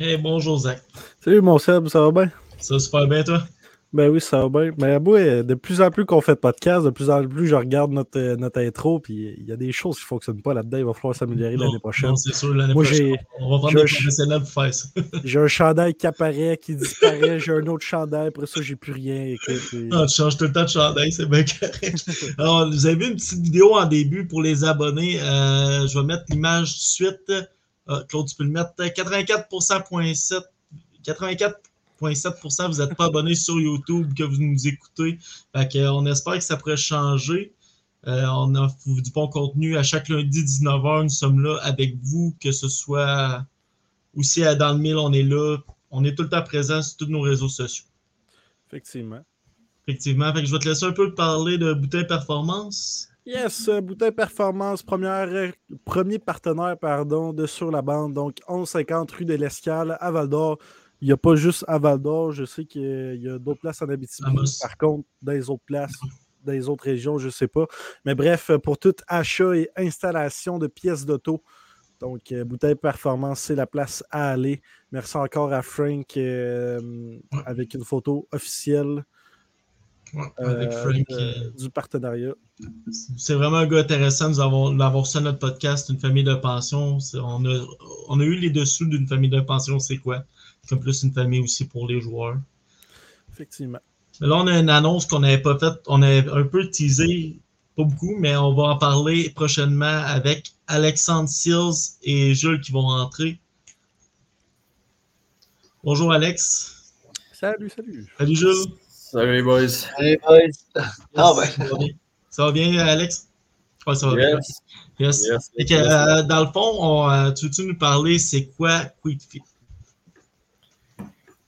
Hey, bonjour Zach. Salut mon Seb, ça va bien? Ça va super bien toi? Ben oui, ça va bien. Mais moi, de plus en plus qu'on fait de podcast, de plus en plus je regarde notre, euh, notre intro, puis il y a des choses qui ne fonctionnent pas là-dedans. Il va falloir s'améliorer l'année prochaine. c'est sûr, l'année Moi, prochaine. On va prendre des professionnels pour faire ça. J'ai un chandail qui apparaît, qui disparaît, j'ai un autre chandail, après ça, j'ai plus rien. Écoute, et- Ah, tu changes tout le temps de chandail, c'est bien correct. Alors, vous avez vu une petite vidéo en début pour les abonnés. Euh, je vais mettre l'image tout de suite. Ah, Claude, tu peux le mettre. 84,7 84,7% vous n'êtes pas abonné sur YouTube, que vous nous écoutez. Fait que, euh, on espère que ça pourrait changer. Euh, on offre du bon contenu à chaque lundi 19h. Nous sommes là avec vous, que ce soit aussi à dans le mille, on est là. On est tout le temps présent sur tous nos réseaux sociaux. Effectivement. Effectivement. Fait que je vais te laisser un peu parler de Bouteille Performance. Yes, Bouteille Performance, première, euh, premier partenaire pardon, de Sur la bande, donc 1150 rue de l'Escale à Val d'Or. Il n'y a pas juste à Val d'Or, je sais qu'il y a d'autres places en Abitibi. Par contre, dans les autres places, dans les autres régions, je ne sais pas. Mais bref, pour tout achat et installation de pièces d'auto, donc euh, Bouteille Performance, c'est la place à aller. Merci encore à Frank euh, avec une photo officielle Ouais, avec euh, Frank. de- euh, du partenariat. C'est vraiment un gars intéressant. Nous avons reçu à notre podcast, une famille de pension. On a, on a eu les dessous d'une famille de pension, c'est quoi? Comme plus une famille aussi pour les joueurs. Effectivement. Mais là, on a une annonce qu'on n'avait pas faite. On a un peu teasé, pas beaucoup, mais on va en parler prochainement avec Alexandre Seals et Jules qui vont rentrer. Bonjour Alex. Salut, salut. Salut Jules. Salut les boys. Hey boys. Ah ben. Ça va bien, Ça va bien, Alex? Ouais, ça va bien. Yes. Yes. Yes. Que, euh, dans le fond, on, euh, tu veux-tu nous parler, c'est quoi Quick Fit?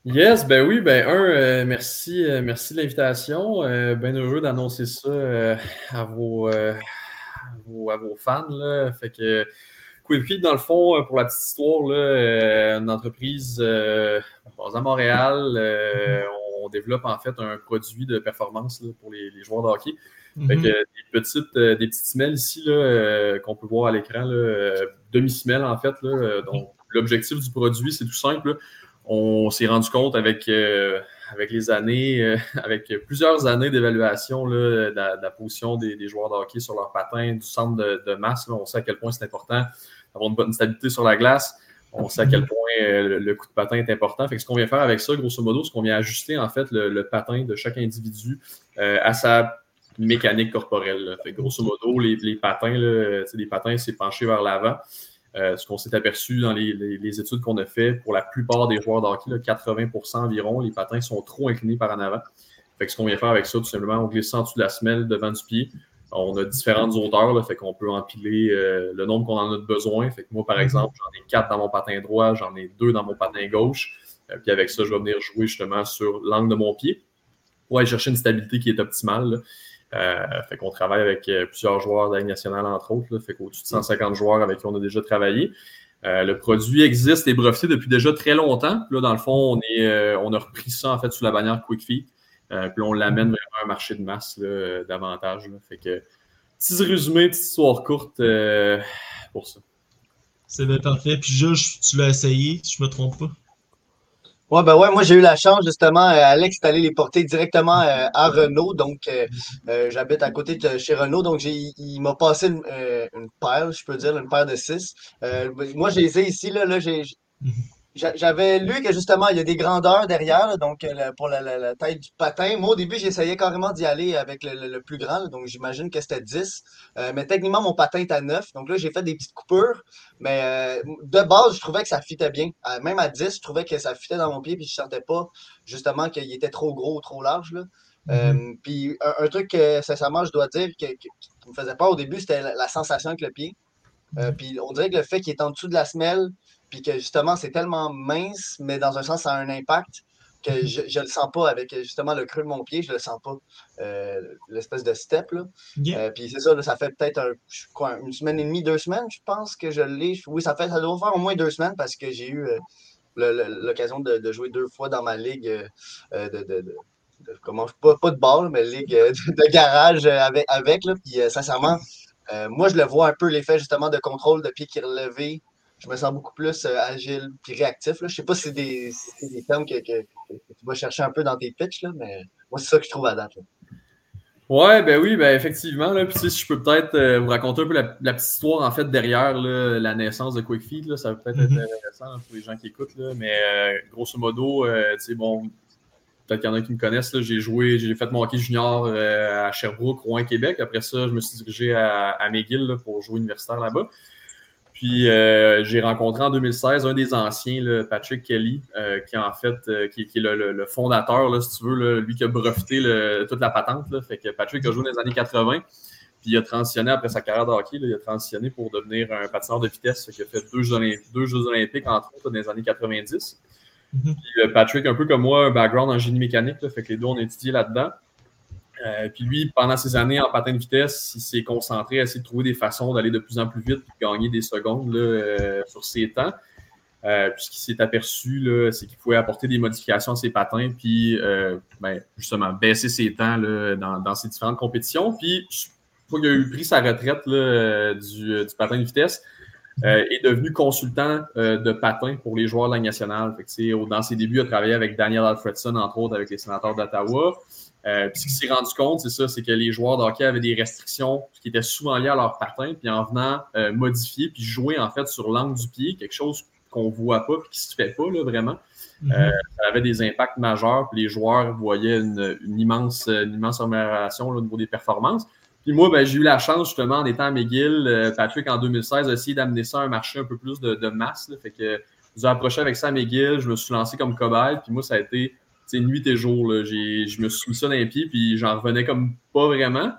Yes, ben oui, ben un, euh, merci, euh, merci de l'invitation. Euh, bien heureux d'annoncer ça euh, à, vos, euh, à, vos, à vos fans. Là. Fait que Quick Fit, dans le fond, pour la petite histoire, là, euh, une entreprise euh, basée à Montréal. euh, on développe en fait un produit de performance là, pour les, les joueurs de hockey. Fait que Mhm. euh, des petites, euh, des petites semelles ici euh, qu'on peut voir à l'écran, demi-semelles en fait. Là, donc, l'objectif du produit, c'est tout simple. là. On s'est rendu compte avec, euh, avec les années, euh, avec plusieurs années d'évaluation de, la, de la position des, des joueurs de hockey sur leur patin, du centre de, de masse. on sait à quel point c'est important d'avoir une bonne stabilité sur la glace. On sait à quel point euh, le, coup de patin est important. Fait ce qu'on vient faire avec ça, grosso modo, c'est qu'on vient ajuster en fait le, patin de chaque individu euh, à sa mécanique corporelle. Fait que grosso modo, les, patins, là, les patins, c'est penché vers l'avant. Euh, ce qu'on s'est aperçu dans les, études qu'on a fait, pour la plupart des joueurs de hockey, là, 80% environ, les patins sont trop inclinés par en avant. Fait que ce qu'on vient faire avec ça, tout simplement, on glisse en dessous de la semelle devant du pied. On a différentes hauteurs, là, fait qu'on peut empiler euh, le nombre qu'on en a de besoin. Fait que moi, par exemple, j'en ai quatre dans mon patin droit, j'en ai deux dans mon patin gauche. Euh, puis avec ça, je vais venir jouer justement sur l'angle de mon pied pour aller chercher une stabilité qui est optimale. Euh, fait qu'on travaille avec euh, plusieurs joueurs de la Ligue nationale, entre autres. Là, fait qu'au-dessus de 150 joueurs avec qui on a déjà travaillé. Le produit existe et est breveté depuis déjà très longtemps. Là, dans le fond, on, est, on a repris ça en fait sous la bannière Quick Feet. Euh, puis on l'amène vraiment à un marché de masse là, euh, davantage. là. Fait que petit résumé, petite histoire courte euh, pour ça. C'est bien parfait. Puis Jules, tu l'as essayé, si je me trompe pas. Ouais, ben ouais, moi j'ai eu la chance justement, euh, Alex est allé les porter directement euh, à Renault. Donc euh, euh, j'habite à côté de chez Renault. Donc j'ai il m'a passé une, euh, une paire, je peux dire, une paire de six. Euh, moi j'ai essayé ici, là, là j'ai. J'avais lu que justement, il y a des grandeurs derrière, donc euh, pour la, taille du patin. Moi, au début, j'essayais carrément d'y aller avec le, plus grand, donc j'imagine que c'était 10. Euh, mais techniquement, mon patin est à 9. Donc là, j'ai fait des petites coupures. Mais euh, de base, je trouvais que ça fitait bien. même à 10, je trouvais que ça fitait dans mon pied, puis je sentais pas justement qu'il était trop gros ou trop large. Là. Mm-hmm. puis un, truc que, sincèrement, je dois dire, qui me faisait peur au début, c'était la, sensation avec le pied. puis on dirait que le fait qu'il est en dessous de la semelle, puis que justement, c'est tellement mince, mais dans un sens, ça a un impact que je ne le sens pas avec justement le creux de mon pied, je le sens pas, euh, l'espèce de step. Là. Euh, puis c'est ça, ça fait peut-être une semaine et demie, deux semaines, je pense que je l'ai. Oui, ça fait ça doit faire au moins deux semaines parce que j'ai eu euh, l'occasion de, jouer deux fois dans ma ligue de, comment, pas, pas de ball, mais ligue de, garage avec, avec là. Puis sincèrement, moi je le vois un peu l'effet justement de contrôle de pied qui est relevé je me sens beaucoup plus euh, agile et réactif. Je ne sais pas si c'est des, des, termes que, tu vas chercher un peu dans tes pitches, là, mais moi, c'est ça que je trouve à date. Ouais, ben oui, ben effectivement. Là, puis, si je peux peut-être euh, vous raconter un peu la, petite histoire en fait derrière la naissance de QuickFeed. Là, ça peut peut-être être mhm. intéressant pour les gens qui écoutent. Là, mais euh, grosso modo, tu sais, bon, peut-être qu'il y en a qui me connaissent. J'ai joué, j'ai fait mon hockey junior à Sherbrooke, Rouen, Québec. Après ça, je me suis dirigé à, à McGill pour jouer universitaire là-bas. Puis euh, j'ai rencontré en 2016 un des anciens, Patrick Kelly, euh, qui en fait euh, qui, est le, fondateur, là, si tu veux, lui qui a breveté toute la patente. Fait que Patrick a joué dans les années 80. Puis il a transitionné après sa carrière de hockey, il a transitionné pour devenir un patineur de vitesse qui a fait deux Jeux, Olympiques, entre autres, dans les années 90. Mm-hmm. Puis Patrick, un peu comme moi, un background en génie mécanique, fait que les deux ont étudié là-dedans. Euh, puis lui, pendant ces années en patin de vitesse, il s'est concentré à essayer de trouver des façons d'aller de plus en plus vite et gagner des secondes euh, sur ses temps. Euh, puis ce qu'il s'est aperçu, c'est qu'il pouvait apporter des modifications à ses patins, puis ben, justement baisser ses temps dans, ses différentes compétitions. Puis, une fois qu'il a eu pris sa retraite du, patin de vitesse, est devenu consultant de patin pour les joueurs de la nationale. dans ses débuts, il a travaillé avec Daniel Alfredson, entre autres, avec les sénateurs d'Ottawa. Euh, puis ce qu'il s'est rendu compte, c'est ça, c'est que les joueurs de hockey avaient des restrictions qui étaient souvent liées à leur patin, puis en venant euh, modifier, puis jouer en fait sur l'angle du pied, quelque chose qu'on ne voit pas, puis qui ne se fait pas là, vraiment. Mm-hmm. Euh, ça avait des impacts majeurs, puis les joueurs voyaient une, immense, une immense amélioration au niveau des performances. Puis moi, ben, j'ai eu la chance, justement, en étant à McGill, Patrick, en 2016, d'essayer d'amener ça à un marché un peu plus de, de masse. Là, fait que ai approché avec ça à McGill, je me suis lancé comme cobaye, puis moi, ça a été nuit et jour. Je me suis mis ça dans les pieds, puis j'en revenais comme pas vraiment.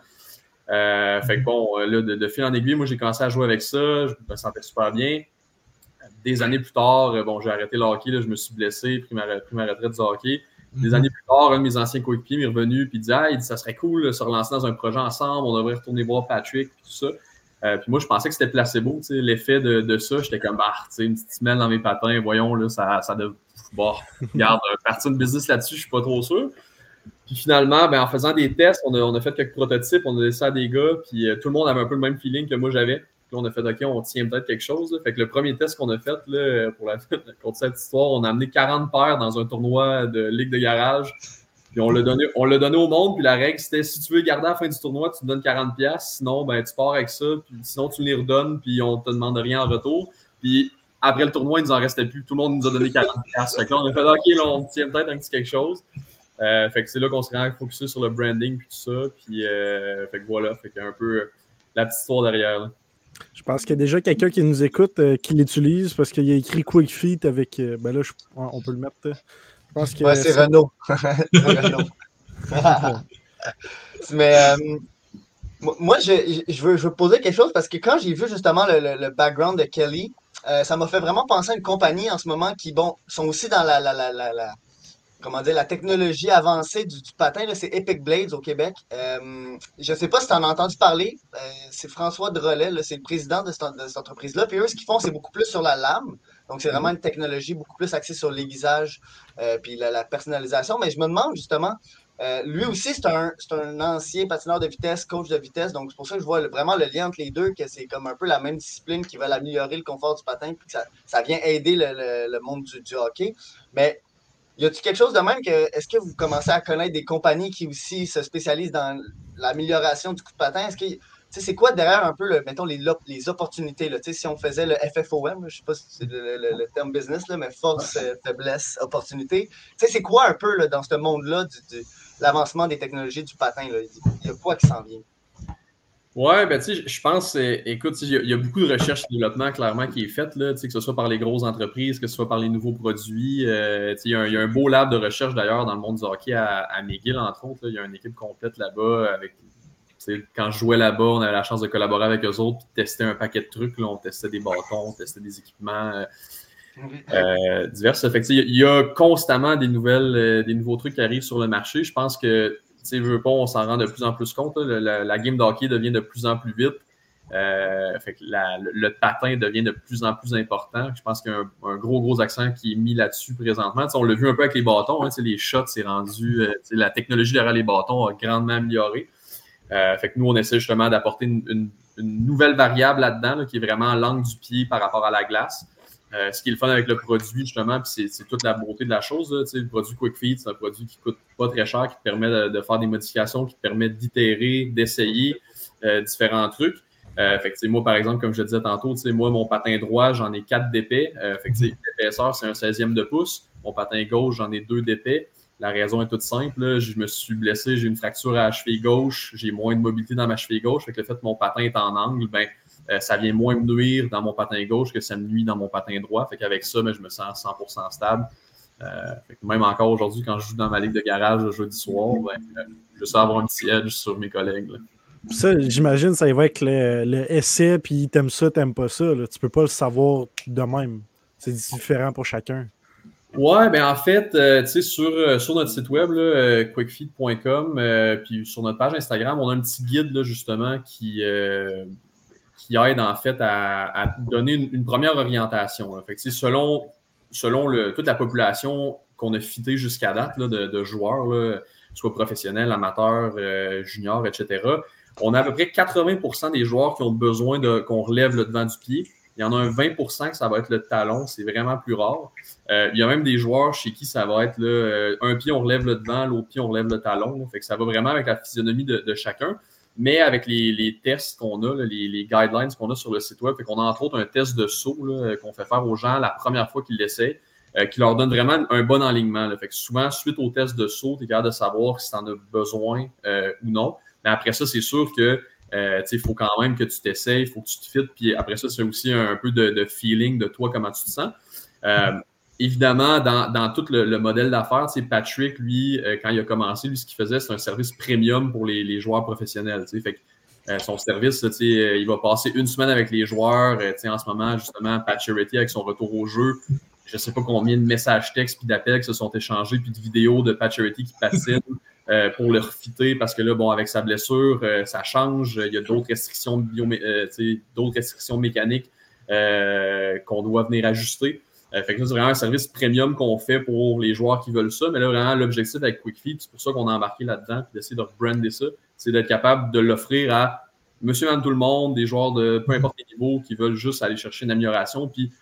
Euh, fait que bon, là, de, fil en aiguille, moi, j'ai commencé à jouer avec ça. Je me sentais super bien. Des années plus tard, bon, j'ai arrêté le hockey, je me suis blessé, pris ma, pris ma retraite du hockey. Des mhm. années plus tard, un de mes anciens coéquipiers m'est revenu et dit ah, ça serait cool de se relancer dans un projet ensemble, on devrait retourner voir Patrick, puis tout ça. Euh, puis moi, je pensais que c'était placebo, l'effet de, de, ça. J'étais comme, bah, une petite semaine dans mes patins, voyons, là, ça, ça, bon, regarde, partir de business là-dessus, je suis pas trop sûr. Puis finalement, ben, en faisant des tests, on a, on a fait quelques prototypes, on a laissé ça à des gars, puis euh, tout le monde avait un peu le même feeling que moi j'avais. Puis on a fait, OK, on tient peut-être quelque chose. Fait que le premier test qu'on a fait, là, pour la contre cette histoire, on a amené 40 paires dans un tournoi de Ligue de garage. Puis on l'a donné, on l'a donné au monde, puis la règle, c'était si tu veux garder à la fin du tournoi, tu te donnes 40$, sinon, ben, tu pars avec ça, puis sinon, tu les redonnes, puis on te demande rien en retour. Puis après le tournoi, il nous en restait plus. Tout le monde nous a donné 40 Fait que là, on a fait OK, on tient peut-être un petit quelque chose. Euh, fait que c'est là qu'on s'est vraiment focusé sur le branding puis tout ça. Puis euh, fait que voilà, fait a un peu euh, la petite histoire derrière. Je pense qu'il y a déjà quelqu'un qui nous écoute qui l'utilise parce qu'il a écrit Quick Feet avec. ben là, on peut le mettre. Je pense que, ouais, c'est Renault. Renault. Mais moi, je, je, veux, je, veux, poser quelque chose parce que quand j'ai vu justement le, le background de Kelly, euh, ça m'a fait vraiment penser à une compagnie en ce moment qui, bon, sont aussi dans la, la, la, la, comment dire, la technologie avancée du, patin. C'est Epic Blades au Québec. Euh, je ne sais pas si tu en as entendu parler. Euh, c'est François Drolet, c'est le président de cette, entreprise-là. Puis eux, ce qu'ils font, c'est beaucoup plus sur la lame. Donc, c'est vraiment une technologie beaucoup plus axée sur l'aiguisage puis la, personnalisation. Mais je me demande justement, euh, lui aussi, c'est un, un, ancien patineur de vitesse, coach de vitesse. Donc, c'est pour ça que je vois vraiment le lien entre les deux, que c'est comme un peu la même discipline qui va améliorer le confort du patin, puis que ça, ça vient aider le, le, monde du, hockey. Mais y a-t-il quelque chose de même que, est-ce que vous commencez à connaître des compagnies qui aussi se spécialisent dans l'amélioration du coup de patin? Est-ce c'est quoi derrière un peu, le, mettons, les, les opportunités? Là, si on faisait le FFOM, je ne sais pas si c'est le, terme business, là, mais force, euh, faiblesse, opportunité. C'est quoi un peu là, dans ce monde-là de l'avancement des technologies du patin? Là? Il y a quoi qui s'en vient? Ouais, ben tu sais, je pense, euh, écoute, il y, a beaucoup de recherche et développement clairement qui est faite, là, que ce soit par les grosses entreprises, que ce soit par les nouveaux produits. Euh, il y, a un beau lab de recherche d'ailleurs dans le monde du hockey à, McGill, entre autres. Il y a une équipe complète là-bas. avec Quand je jouais là-bas, on avait la chance de collaborer avec eux autres et tester un paquet de trucs. Là. On testait des bâtons, on testait des équipements. Euh, divers. Fait il y a constamment des nouvelles, des nouveaux trucs qui arrivent sur le marché. Je pense que sais, veux pas, on s'en rend de plus en plus compte. La, game d'hockey devient de plus en plus vite. Euh, fait que le, patin devient de plus en plus important. Je pense qu'il y a un, gros, gros accent qui est mis là-dessus présentement. on l'a vu un peu avec les bâtons. Hein, les shots, c'est rendu. Euh, la technologie derrière les bâtons a grandement amélioré. Euh, fait que nous, on essaie justement d'apporter une, nouvelle variable là-dedans, qui est vraiment l'angle du pied par rapport à la glace. Euh, ce qui est le fun avec le produit, justement, puis c'est toute la beauté de la chose. Le produit Quick Feed, c'est un produit qui coûte pas très cher, qui permet de, faire des modifications, qui permet d'itérer, d'essayer euh, différents trucs. Fait que, moi, par exemple, comme je disais tantôt, moi, mon patin droit, j'en ai 4 d'épais. Fait que, l'épaisseur, c'est un 16e de pouce. Mon patin gauche, j'en ai 2 d'épais. La raison est toute simple. Je me suis blessé, j'ai une fracture à la cheville gauche, j'ai moins de mobilité dans ma cheville gauche. Fait que le fait que mon patin est en angle, ben, euh, ça vient moins me nuire dans mon patin gauche que ça me nuit dans mon patin droit. Fait qu'avec ça, ben, je me sens 100% stable. Euh, même encore aujourd'hui, quand je joue dans ma ligue de garage le jeudi soir, ben, euh, je sais avoir un petit edge sur mes collègues. Ça, j'imagine, ça va avec le, le essai, puis t'aimes ça, t'aimes pas ça. Là. Tu peux pas le savoir de même. C'est différent pour chacun. Ouais, ben en fait, tu sais, sur, sur notre site web, quickfeed.com, puis sur notre page Instagram, on a un petit guide, là, justement, qui, qui aide en fait à, donner une, première orientation. Fait selon selon le, toute la population qu'on a fitée jusqu'à date de, joueurs, soit professionnels, amateurs, euh, juniors, etc., on a à peu près 80% des joueurs qui ont besoin qu'on relève le devant du pied. Il y en a un 20% que ça va être le talon, c'est vraiment plus rare. Euh, il y a même des joueurs chez qui ça va être euh, un pied on relève le devant, l'autre pied on relève le talon. Fait que ça va vraiment avec la physionomie de chacun. Mais avec les, tests qu'on a, les, guidelines qu'on a sur le site web, qu'on a entre autres un test de saut qu'on fait faire aux gens la première fois qu'ils l'essaient, euh, qui leur donne vraiment un bon alignement. Fait que souvent, suite au test de saut, tu es capable de savoir si tu en as besoin euh, ou non. Mais après ça, c'est sûr que euh, il faut quand même que tu t'essayes, il faut que tu te fites. Puis après ça, c'est aussi un, peu de, feeling de toi, comment tu te sens évidemment, dans, tout le, modèle d'affaires, Patrick, lui, euh, quand il a commencé, lui, ce qu'il faisait, c'est un service premium pour les, joueurs professionnels. Fait euh, son service, euh, il va passer une semaine avec les joueurs. en ce moment, justement, Pat avec son retour au jeu, je ne sais pas combien de messages textes puis d'appels qui se sont échangés, puis de vidéos de Pat qui patine pour le refitter parce que là, bon, avec sa blessure, ça change. Il y a d'autres restrictions, d'autres restrictions mécaniques qu'on doit venir ajuster. Euh, fait que c'est vraiment un service premium qu'on fait pour les joueurs qui veulent ça. Mais là, vraiment, l'objectif avec QuickFeed, c'est pour ça qu'on a embarqué là-dedans, puis d'essayer de brander ça, c'est d'être capable de l'offrir à monsieur, madame, tout le monde, des joueurs de peu importe les niveaux qui veulent juste aller chercher une amélioration, puis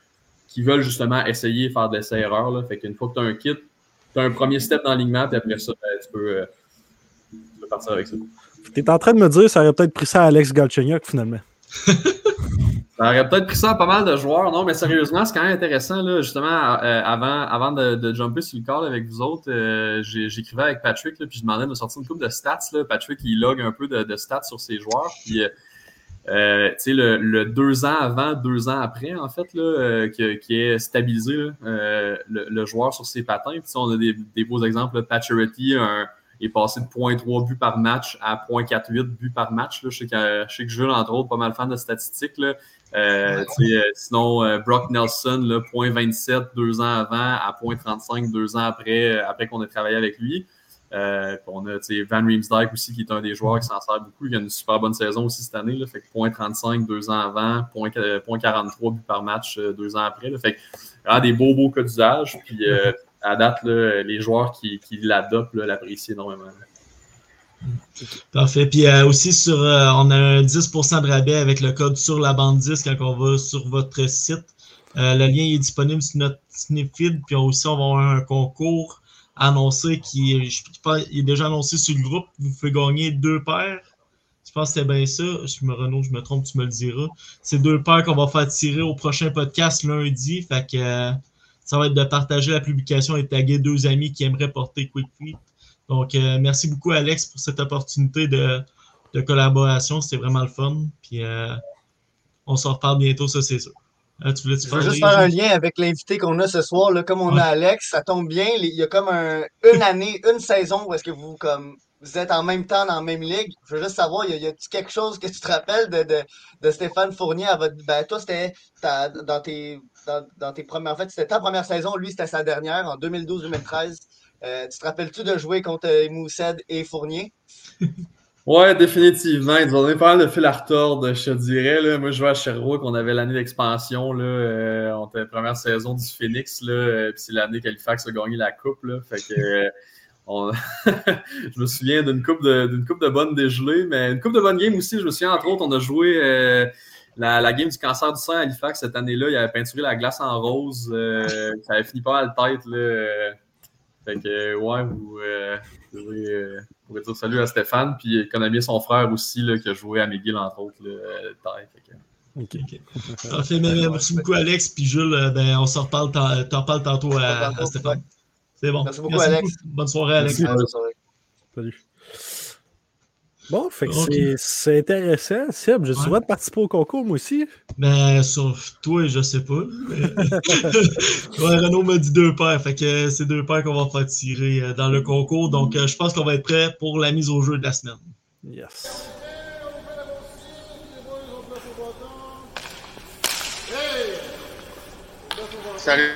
qui veulent justement essayer de faire des essais-erreurs. Fait qu'une fois que tu as un kit, tu as un premier step dans l'alignement, puis après ça, ben, euh, tu, peux, partir avec ça. Tu es en train de me dire que ça aurait peut-être pris ça à Alex Galchenyuk finalement. Ça aurait peut-être pris ça à pas mal de joueurs. Non, mais sérieusement, c'est quand même intéressant. Là, justement, euh, avant, avant de, jumper sur le call avec vous autres, euh, j'écrivais avec Patrick, là, puis je demandais de sortir une coupe de stats. Là. Patrick, il log un peu de, stats sur ses joueurs. Puis, euh, tu sais, le, deux ans avant, deux ans après, en fait, là, qui, est stabilisé le, joueur sur ses patins. Puis, on a des, beaux exemples. Paturity, un est passé de 0.3 buts par match à 0.48 buts par match. Là. Je, sais que, je sais que Jules, entre autres, pas mal fan de statistiques. Là. Euh, euh, sinon, euh, Brock Nelson, là, 0.27 deux ans avant à 0.35 deux ans après, après qu'on ait travaillé avec lui. on a Van Riemsdyk aussi, qui est un des joueurs qui s'en sert beaucoup. Il a une super bonne saison aussi cette année. Là, fait que 0.35 deux ans avant, 0.43 buts par match deux ans après. Là, fait que, des beaux, beaux cas d'usage. Puis à date, les joueurs qui, l'adoptent l'apprécient énormément. Parfait. Puis euh, aussi, sur, euh, on a un 10% de rabais avec le code sur la bande 10 quand on va sur votre site. Euh, le lien est disponible sur notre Snipfeed. Puis aussi, on va avoir un concours annoncé qui est, est déjà annoncé sur le groupe. Vous pouvez gagner deux paires. Je pense que c'était bien ça. Je me Renaud, je me trompe, tu me le diras. C'est deux paires qu'on va faire tirer au prochain podcast lundi. Fait que ça va être de partager la publication et taguer deux amis qui aimeraient porter Quick Feet. Donc, euh, merci beaucoup, Alex, pour cette opportunité de, de collaboration. C'était vraiment le fun. Puis, euh, on s'en reparle bientôt, ça, c'est sûr. Euh, tu voulais Je veux juste faire un lien avec l'invité qu'on a ce soir. Là, comme on Ouais. a Alex, ça tombe bien. Il y a comme un, une année, une saison où est-ce que vous comme vous êtes en même temps dans la même ligue. Je veux juste savoir, y a-t-il quelque chose que tu te rappelles de, de, de Stéphane Fournier à votre. Ben, toi, c'était ta- dans tes dans, tes premières. En fait, c'était ta première saison, lui, c'était sa dernière, en 2012-2013. Euh, tu te rappelles-tu de jouer contre euh, Moussed et Fournier? Ouais, définitivement. Ils ont pas mal de fil à retordre, je te dirais. Moi, je jouais à Sherbrooke, on avait l'année d'expansion. Euh, on était la première saison du Phoenix, puis c'est l'année qu'Halifax a gagné la coupe. Je me souviens d'une coupe de, d'une coupe de bonnes dégelées, mais une coupe de bonnes games aussi. Je me souviens, entre autres, on a joué la, la game du cancer du sang à Halifax cette année-là. Il avait peinturé la glace en rose. euh, ça avait fini pas mal tête. Là. euh. Fait que, euh, ouais, vous, euh, vous euh, pourrez dire salut à Stéphane, puis il connaît bien son frère aussi, là, qui a joué à McGill, entre autres, là. Fait que- OK. Ok. Parfait, mais merci beaucoup, Alex. Puis Jules, ben, on s'en reparle, t'en t'en reparles tantôt à, à Stéphane. C'est bon. Merci beaucoup, Alex. Bonne soirée, Alex. Merci. Ah, sorry. Salut. Bon, fait que c'est- intéressant. Seb, j'ai Ouais. le droit de participer au concours, moi aussi? Ben, sur toi, je sais pas. mais- ouais, Renaud m'a dit deux paires. Fait que c'est deux paires qu'on va faire tirer euh, dans le concours. Donc, euh, je pense qu'on va être prêt pour la mise au jeu de la semaine. Yes. Salut.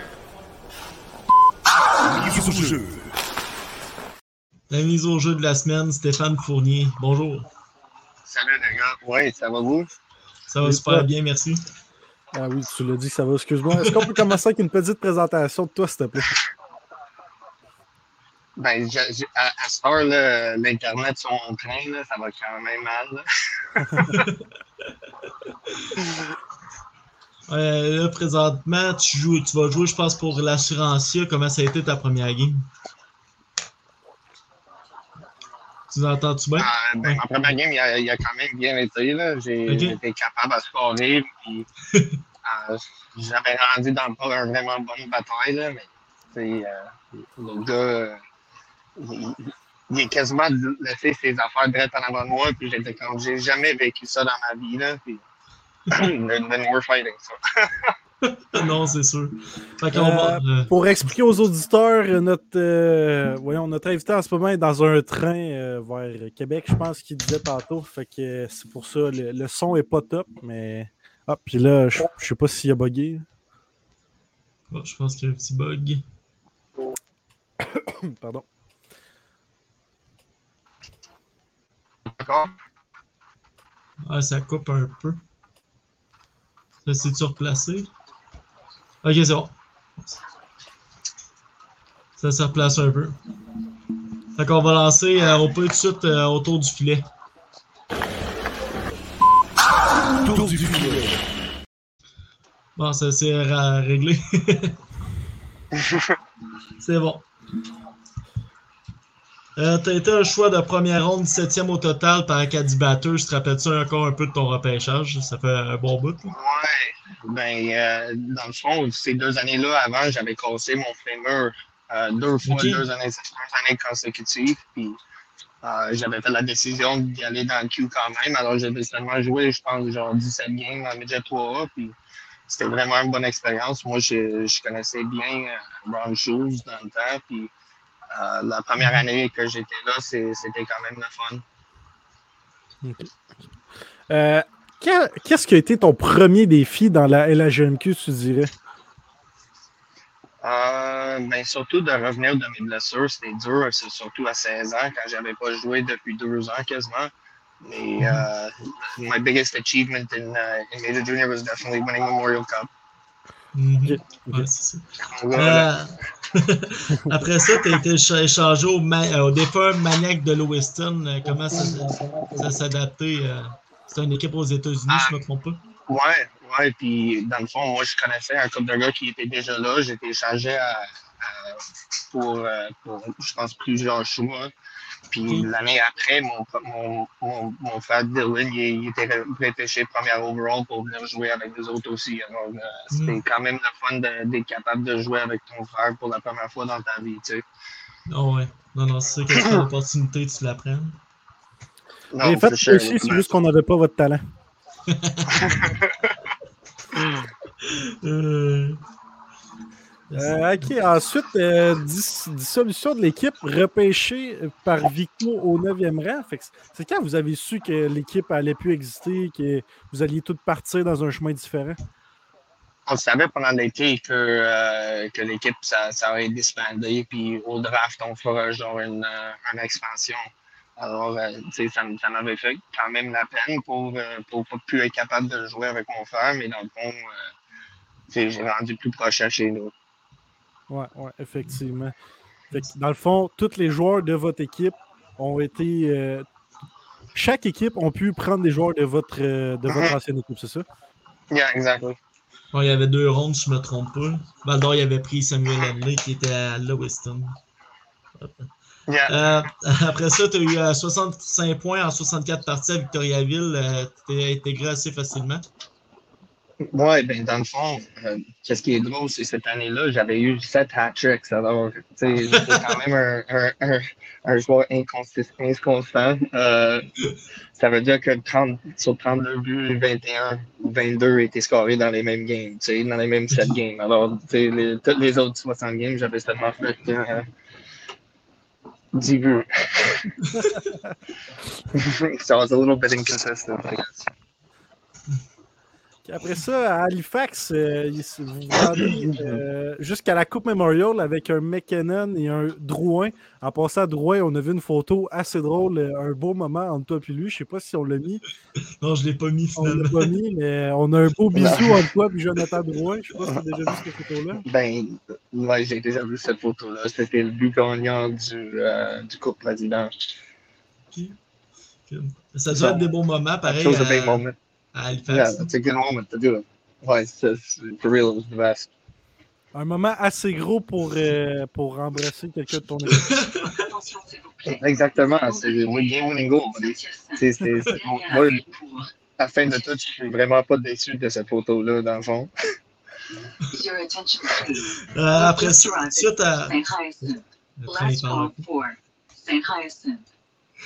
La mise au jeu de la semaine, Stéphane Fournier. Bonjour. Salut les gars. Oui, ça va vous? Ça va super bien, merci. Ah oui, tu l'as dit, ça va, excuse-moi. Est-ce qu'on peut commencer avec une petite présentation de toi, s'il te plaît? Ben, je- je- à, à cette heure, l'Internet sur mon train, là, ça va quand même mal. là. Euh, là, présentement, tu, joues, tu vas jouer, je pense, pour l'Assurancia. Comment ça a été ta première game? Tu nous entends-tu bien? Euh, ben, première game, il a, il a quand même bien été. J'ai Ok. j'ai été capable de scorer. Puis, euh, J'avais rendu dans le pas une vraiment bonne bataille. Là, mais c'est, euh, le gars, euh, il, il est quasiment laissé ses affaires direct en avant de moi. Puis j'étais comme, j'ai jamais vécu ça dans ma vie. Là, puis, then, then we're fighting. so. non, c'est sûr. Va. euh, Pour expliquer aux auditeurs, euh, notre, euh, voyons, notre invité en ce moment est dans un train euh, vers Québec, je pense qu'il disait tantôt. Fait que euh, c'est pour ça, le, le son est pas top, mais. Ah, puis là, je, je sais pas s'il a bugué. oh, je pense qu'il y a un petit bug. Pardon. D'accord? Ah, ça coupe un peu. Ça s'est-tu replacé? Ok, c'est bon. Ça s'est replacé un peu. Fait qu'on va lancer, euh, on peut tout de suite euh, autour du filet. Bon, ça c'est ra- réglé. c'est bon. Euh, T'as été un choix de première ronde, 17e au total par Acadie Batters. Te rappelles-tu encore un peu de ton repêchage? Ça fait un bon bout. là. Ouais. Ben, euh, dans le fond, ces deux années-là, avant, j'avais cassé mon fémur euh, deux fois, deux, années, deux années consécutives. Puis, euh, j'avais fait la décision d'y aller dans le Q quand même. Alors, j'avais seulement joué, je pense, genre 17 games en Midget 3A. Puis, c'était vraiment une bonne expérience. Moi, je, je connaissais bien Brown Shoes dans le temps. Puis, la première année que j'étais là, c'était quand même le fun. Euh, Qu'est-ce qui a été ton premier défi dans la LHMQ, tu dirais? Euh, ben, surtout de revenir de mes blessures, c'était dur, c'est surtout à 16 ans, quand j'avais pas joué depuis deux ans quasiment. Mais euh, my biggest achievement in, uh, in Major Junior was definitely winning Memorial Cup. Mhm. Ouais, c'est ça. Voilà. Euh, Après ça, tu as été écha- échangé au, ma- euh, au défunt Maniac de Lewiston. Euh, Comment ça, ça s'adapter? euh, C'est une équipe aux États-Unis, je ne me trompe pas. Ouais, ouais, puis dans le fond, moi, je connaissais un couple de gars qui étaient déjà là. J'étais échangé à, à- pour, euh, pour, je pense, plusieurs choix. Puis l'année après, mon, mon, mon, mon, frère Dylan, il, était repêché première overall pour venir jouer avec les autres aussi. Alors, euh, c'était mm. quand même le fun d'être capable de jouer avec ton frère pour la première fois dans ta vie, tu sais. Oh ouais. Non, non, c'est sûr que c'est une opportunité, tu la prends. Non, en fait, c'est juste qu'on n'avait pas votre talent. euh... Euh, ok, ensuite, euh, dissolution de l'équipe, repêché par Victo au 9e rang. C'est quand vous avez su que l'équipe allait plus exister, que vous alliez tous partir dans un chemin différent? On savait pendant l'été que, euh, que l'équipe, ça, ça aurait disbandé, puis au draft, on fera genre une, une expansion. Alors, ça, ça m'avait fait quand même la peine pour ne pas plus être capable de jouer avec mon frère, mais dans le fond, j'ai rendu plus proche à chez nous. Oui, ouais, effectivement. dans le fond, tous les joueurs de votre équipe ont été. Euh, chaque équipe a pu prendre des joueurs de votre, euh, de votre ancienne équipe, c'est ça? Yeah, exactly. il y avait deux rondes, si je ne me trompe pas. Valdor, il avait pris Samuel Henley qui était à Lewiston. Euh, après ça, tu as eu 65 points en 64 parties à Victoriaville. tu t'es intégré assez facilement. Oui, ben dans le fond, euh, qu'est-ce qui est drôle, c'est cette année-là, j'avais eu 7 hat-tricks. Alors, tu sais, j'étais quand même un, un, un, un joueur inconstant. Euh, ça veut dire que 30, sur 32 buts, 21 ou 22 étaient scorés dans les mêmes games, tu sais, dans les mêmes 7 games. Alors, tu sais, les, toutes les autres 60 games, j'avais seulement fait euh, 10 so I was a little bit inconsistent, I guess. Après ça, à Halifax, euh, vous euh, jusqu'à la Coupe Memorial avec un McKinnon et un Drouin. En passant à Drouin, on a vu une photo assez drôle, euh, un beau moment entre toi et lui. Je ne sais pas si on l'a mis. Non, je ne l'ai pas mis finalement. On l'a pas mis, mais on a un beau bisou entre toi et Jonathan Drouin. Je ne sais pas si tu as déjà vu cette photo-là. Ben, ouais, j'ai déjà vu cette photo-là. C'était le but gagnant du, du Coupe Président. Ça doit être des bons moments, pareil. à Halifax. Yeah, it's a good moment to do it. Ouais, for real, it was the best. Un moment assez gros pour, euh, pour embrasser quelqu'un de ton équipe. Exactement, c'est le game winning goal. C'est, moi, à la fin de tout, je suis vraiment pas déçu de cette photo-là, dans le fond. euh, après ça, t'as.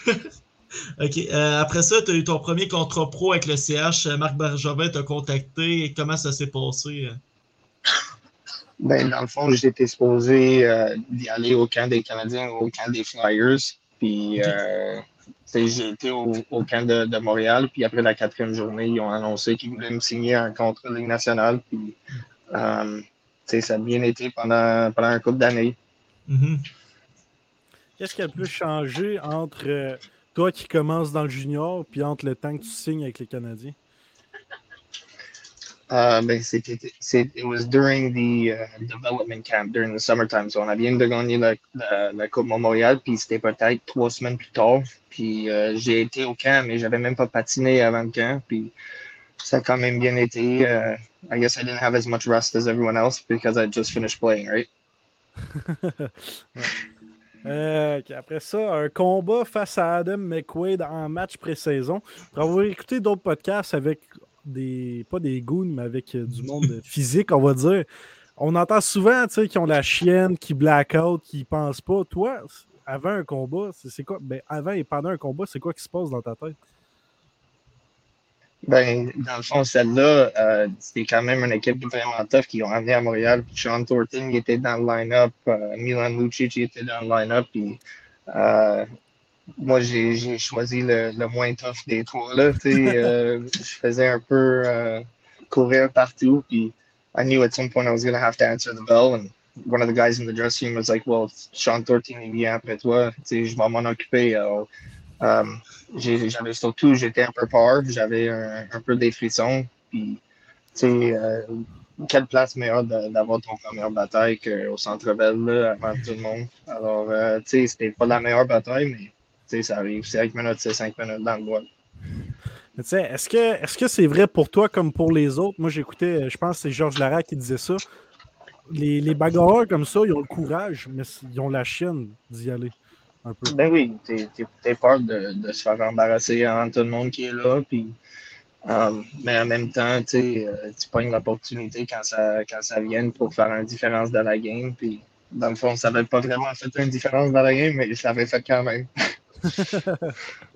OK. Euh, après ça, tu as eu ton premier contrat pro avec le CH. Marc Bergevin t'a contacté. Comment ça s'est passé? Ben, dans le fond, j'étais supposé euh, d'y aller au camp des Canadiens, au camp des Flyers. Puis, euh, j'ai été au, camp de, Montréal. Puis, après la quatrième journée, ils ont annoncé qu'ils voulaient me signer un contrat de Ligue nationale. Puis, ça a bien été pendant, pendant un couple d'années. Mm-hmm. Qu'est-ce qui a le plus changé entre toi qui commences dans le junior, puis entre le temps que tu signes avec les Canadiens? Uh, ben, c'était, it was during the uh, development camp, during the summertime. So, on a bien de gagner la, la, la Coupe Memorial, puis c'était peut-être trois semaines plus tard. Puis euh, j'ai été au camp, mais j'avais même pas patiné avant le camp. Puis ça a quand même bien été. Uh, I guess I didn't have as much rest as everyone else because I just finished playing, right? Euh, après ça, un combat face à Adam McQuaid en match pré-saison. Pour avoir écouté d'autres podcasts avec des, pas des goons, mais avec euh, du monde physique, on va dire. On entend souvent, tu sais, qui ont la chienne, qui blackout, qui pensent pas. Toi, avant un combat, c'est quoi? Ben, avant et pendant un combat, c'est quoi qui se passe dans ta tête? Ben, dans le fond, celle-là, euh, c'était quand même une équipe vraiment tough qui ont amené à Montréal. Puis Sean Thornton était dans le line-up, euh, Milan Lucic était dans le line-up. Puis euh, moi, j'ai choisi le, le, moins tough des trois. Là, je faisais un peu courir partout. Puis I knew at some point I was going to have to answer the bell. And one of the guys in the dressing room was like, well, Sean Thornton il vient après toi. Je vais m'en occuper. Alors, j'avais surtout, j'étais un peu peur, j'avais un, peu des frissons. Puis, tu sais, euh, quelle place meilleure d'avoir ton première bataille qu'au centre belle avant tout le monde? Alors, euh, tu sais, c'était pas la meilleure bataille, mais tu sais, ça arrive. 5 minutes, c'est 5 minutes dans le. Est-ce que est-ce que c'est vrai pour toi comme pour les autres? Moi, j'écoutais, je pense que c'est Georges Lara qui disait ça. Les, les bagarreurs comme ça, ils ont le courage, mais ils ont la chienne d'y aller. Un peu. Ben oui, t'as peur de, de, se faire embarrasser en tout le monde qui est là. Puis, euh, mais en même temps, euh, tu pognes l'opportunité quand ça, quand ça vient pour faire une différence dans la game. Puis, dans le fond, ça n'avait pas vraiment fait une différence dans la game, mais ça avait fait quand même.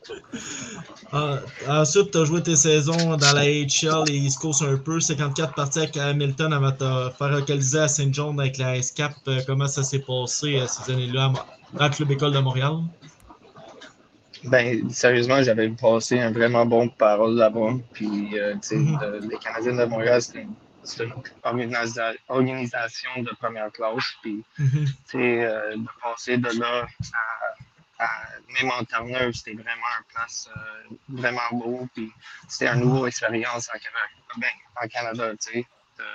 ah, ensuite, tu as joué tes saisons dans la HL et East Coast un peu, 54 parties avec Hamilton avant de te faire localiser à Saint John avec la S-Cap. Euh, comment ça s'est passé euh, ces années-là le Club École de Montréal? Ben, sérieusement, j'avais passé un vraiment bon parole là-bas. Puis, euh, tu sais, mm-hmm. les Canadiens de Montréal, c'est une, organisation de première classe. Puis, tu sais, de passer de là à même en Terre-Neuve, c'était vraiment un place euh, vraiment beau. Puis c'était une nouvelle expérience en Canada, ben, en Canada tu sais,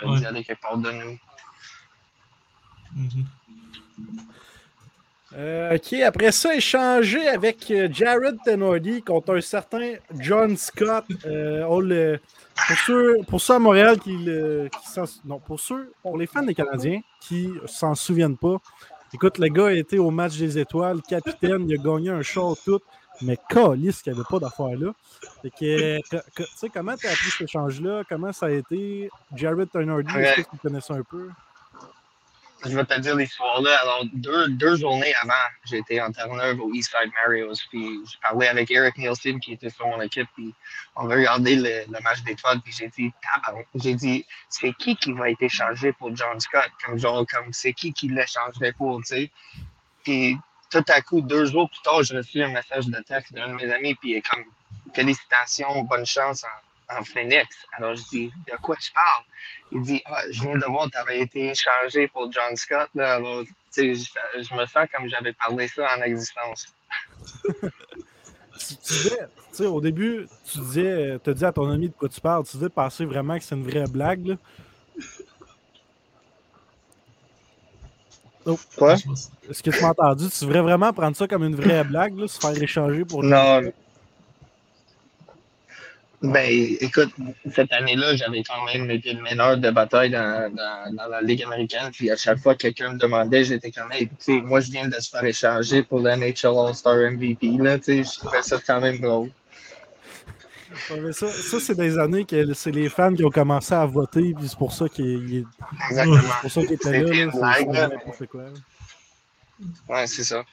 d'y aller quelque part de nous. Mm-hmm. Euh, OK, après ça, échanger avec euh, Jared Tenordi contre un certain John Scott. pour, ceux, pour ceux à Montréal qui, qui non, pour ceux, pour les fans des Canadiens qui s'en souviennent pas, Écoute, le gars a été au match des étoiles, capitaine, il a gagné un show tout, mais calice qu'il n'y avait pas d'affaires là. tu sais, comment tu as appris cet échange-là? Comment ça a été? Jared Turner, est-ce que tu connais ça un peu? Je vais te dire l'histoire-là. Alors, deux, deux journées avant, j'étais en Terre-Neuve au Eastside Mario's, puis j'ai parlé avec Eric Nielsen qui était sur mon équipe, puis on va regarder le, match d'étoiles, puis j'ai dit, j'ai dit, c'est qui qui va être échangé pour John Scott? Comme genre, comme c'est qui qui l'échangerait pour, tu sais? Puis tout à coup, deux jours plus tard, j'ai reçu un message de texte d'un de mes amis, puis comme, félicitations, bonne chance en en Phoenix. Alors, je dis, de quoi tu parles? Il dit, ah, je viens de voir, tu avais été échangé pour John Scott. Là. Alors, je, je me sens comme j'avais parlé ça en existence. tu, disais, au début, tu disais, tu dit à ton ami de quoi tu parles, tu disais penser vraiment que c'est une vraie blague. Là. Oh. Quoi? Est-ce que tu m'as entendu? Tu devrais vraiment prendre ça comme une vraie blague, là, se faire échanger pour. Non, ben, écoute, cette année-là, j'avais quand même été le meneur de bataille dans, dans, la Ligue américaine. Puis à chaque fois que quelqu'un me demandait, j'étais comme, hey, moi, je viens de se faire échanger pour l'NHL All-Star MVP. Là, je trouvais ça quand même drôle. ça, ça c'est des années que c'est les fans qui ont commencé à voter, puis c'est pour ça qu'il Exactement. C'est pour ça qu'il était là. là, Ouais, c'est ça.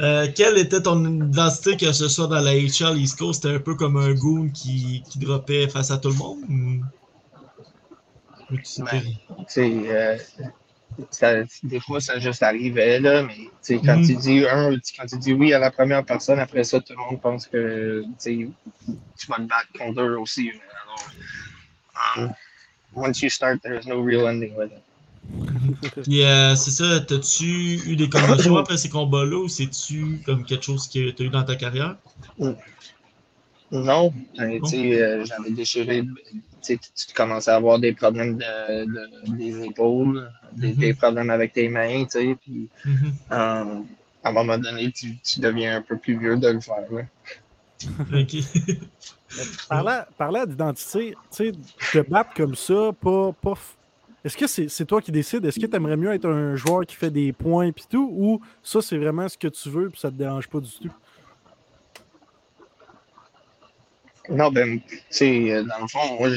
Euh, quelle était ton identité, que ce soit dans la HL East Coast? C'était un peu comme un goon qui, qui dropait face à tout le monde? Ben, euh, des fois, ça juste arrivait, là, mais quand, tu dis un, quand tu dis oui à la première personne, après ça, tout le monde pense que tu vas te battre contre eux aussi. Alors, um, once you start, there's no real ending with it. Puis euh, c'est ça, t'as-tu eu des commotions après ces combats-là ou c'est-tu comme quelque chose que tu as eu dans ta carrière? Non, ben, euh, j'avais déchiré, tu commençais à avoir des problèmes de, des épaules, des, mm-hmm. problèmes avec tes mains, tu sais, puis mm-hmm. euh, à un moment donné, tu, deviens un peu plus vieux de le faire. OK. parlant, d'identité, tu sais, te battre comme ça, pas, pas est-ce que c'est toi qui décides? Est-ce que tu aimerais mieux être un joueur qui fait des points et tout? Ou ça, c'est vraiment ce que tu veux et ça te dérange pas du tout? Non, ben, tu sais, euh, dans le fond, moi,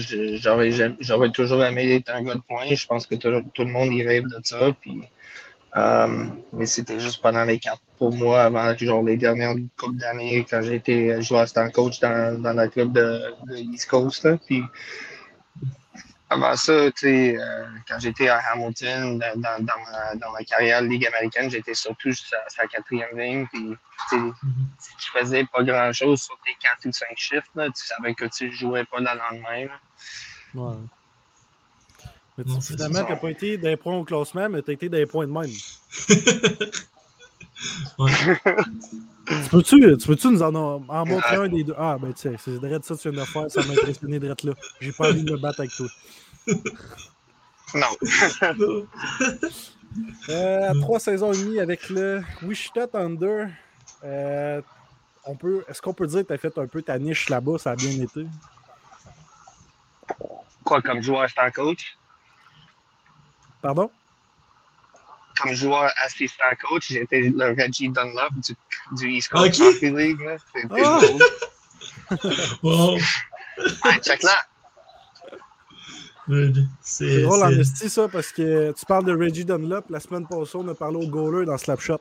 j'aurais toujours aimé être un gars de points. Je pense que tout, le monde y rêve de ça. Puis, euh, mais c'était juste pendant les quatre pour moi, avant genre, les dernières coupes d'années, quand été joueur stand coach dans, dans le club de, de East Coast. puis, avant ça, tu sais, euh, quand j'étais à Hamilton, dans, dans, ma, dans, ma, carrière Ligue américaine, j'étais surtout sa, sa quatrième ligne. Puis, si tu faisais pas grand-chose sur tes quatre ou cinq chiffres, là, tu savais que tu jouais pas le lendemain. Ouais. Mais tu, finalement, tu n'as pas été d'un point au classement, mais tu as été d'un point de même. tu peux-tu peux nous en, en montrer un des deux? Ah, ben tu sais, c'est direct ça que tu viens de faire, ça m'a impressionné direct là. J'ai pas envie de me battre avec toi. Non. euh, trois saisons et demie avec le Wichita Thunder. Euh, Est-ce qu'on peut dire que tu as fait un peu ta niche là-bas? Ça a bien été? Quoi, comme joueur, en coach? Pardon? Comme joueur assistant coach, j'étais le Reggie Dunlop du, du East Coast Ok. Hockey League. C'était Ah. drôle. Wow. Ouais, check là. C'est drôle en esti, ça, parce que tu parles de Reggie Dunlop. La semaine passée, on a parlé au goaler dans Slapshot.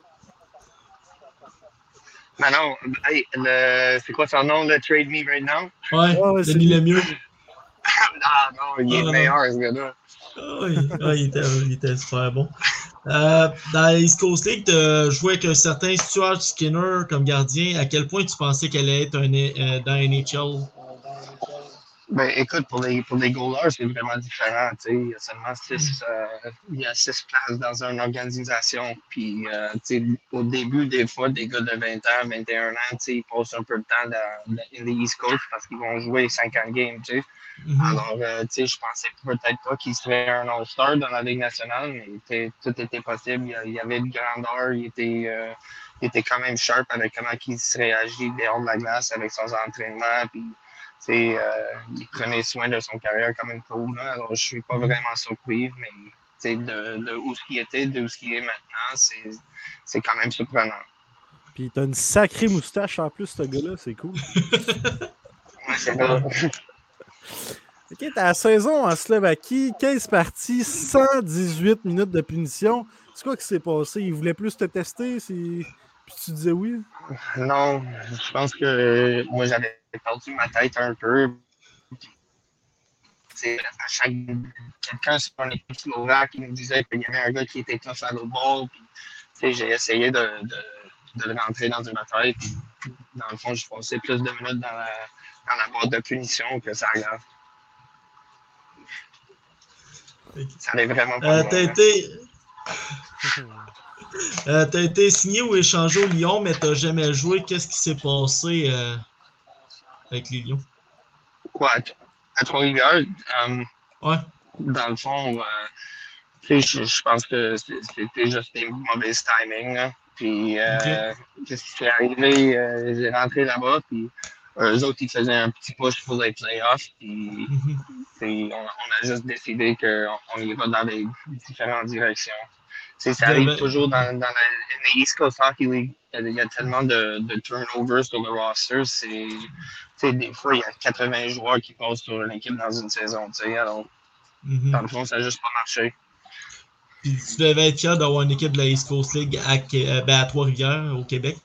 Mais non, hey, le- c'est quoi son nom, le Trade Me Right Now? Ouais, Ouais, ouais, c'est Denis. Lemieux. Ah non, il est Ah, non. meilleur, ce gars-là. Ah oui, ah, il, était, il était super bon. Euh, dans la East Coast League, tu joué avec un certain Stuart Skinner comme gardien. À quel point tu pensais qu'elle allait être un, euh, dans NHL? Ben, écoute, pour les, pour les goalers, c'est vraiment différent. tu sais. Il y a seulement six, euh, il y a six places dans une organisation. Puis, euh, tu sais, au début, des fois, des gars de 20 ans, 21 ans, tu sais, ils passent un peu de temps dans, dans les East Coast parce qu'ils vont jouer 50 games. tu sais. Mhm. Alors, euh, tu sais, je pensais peut-être pas qu'il serait un All-Star dans la Ligue nationale, mais tout était possible. Il y avait de grandeur, il était, euh, il était quand même sharp avec comment il se réagit dehors de la glace avec son entraînement. Puis, sais, euh, il prenait soin de son carrière comme une pro. Là. Alors, je suis pas vraiment surpris, mais de, de où ce qu'il était, de où ce qu'il est maintenant, c'est, quand même surprenant. Puis t'as une sacrée moustache en plus, ce gars-là, c'est cool. Ouais, c'est vrai. Ok, ta saison en Slovaquie, 15 parties, 118 minutes de punition. C'est quoi qui s'est passé? Il voulait plus te tester? Puis tu disais oui? Non, je pense que moi j'avais perdu ma tête un peu. Puis, à chaque quelqu'un sur une équipe slovaque qui nous disait qu'il y avait un gars qui était tough à l'autre bord. J'ai essayé de, de, de le rentrer dans une tête. Puis, dans le fond, je passais plus de minutes dans la, dans la boîte de punition que ça aggrave. Ça allait vraiment pas Euh, t'as été. Euh, t'as été signé ou échangé au Lyon, mais t'as jamais joué. Qu'est-ce qui s'est passé euh, avec les Lions? Quoi, à, Trois-Rivières, euh, Ouais. dans le fond, euh, je, je pense que c'était juste des mauvais timing. là. Puis, euh, qu'est-ce qui s'est arrivé? Euh, J'ai rentré là-bas, puis eux autres, ils faisaient un petit push pour les playoffs. Puis, Mhm. on, on a juste décidé qu'on on ira dans les différentes directions. Tu sais, ça arrive ben- toujours dans, dans la, East Coast Hockey League. Il y a, tellement de, de turnovers sur le roster. C'est, sais, des fois, il y a 80 joueurs qui passent sur une équipe dans une saison. tu sais. Alors, Mhm. dans le fond, ça n'a juste pas marché. Puis tu devais être fier d'avoir une équipe de la East Coast League à, euh, ben, à Trois-Rivières, au Québec.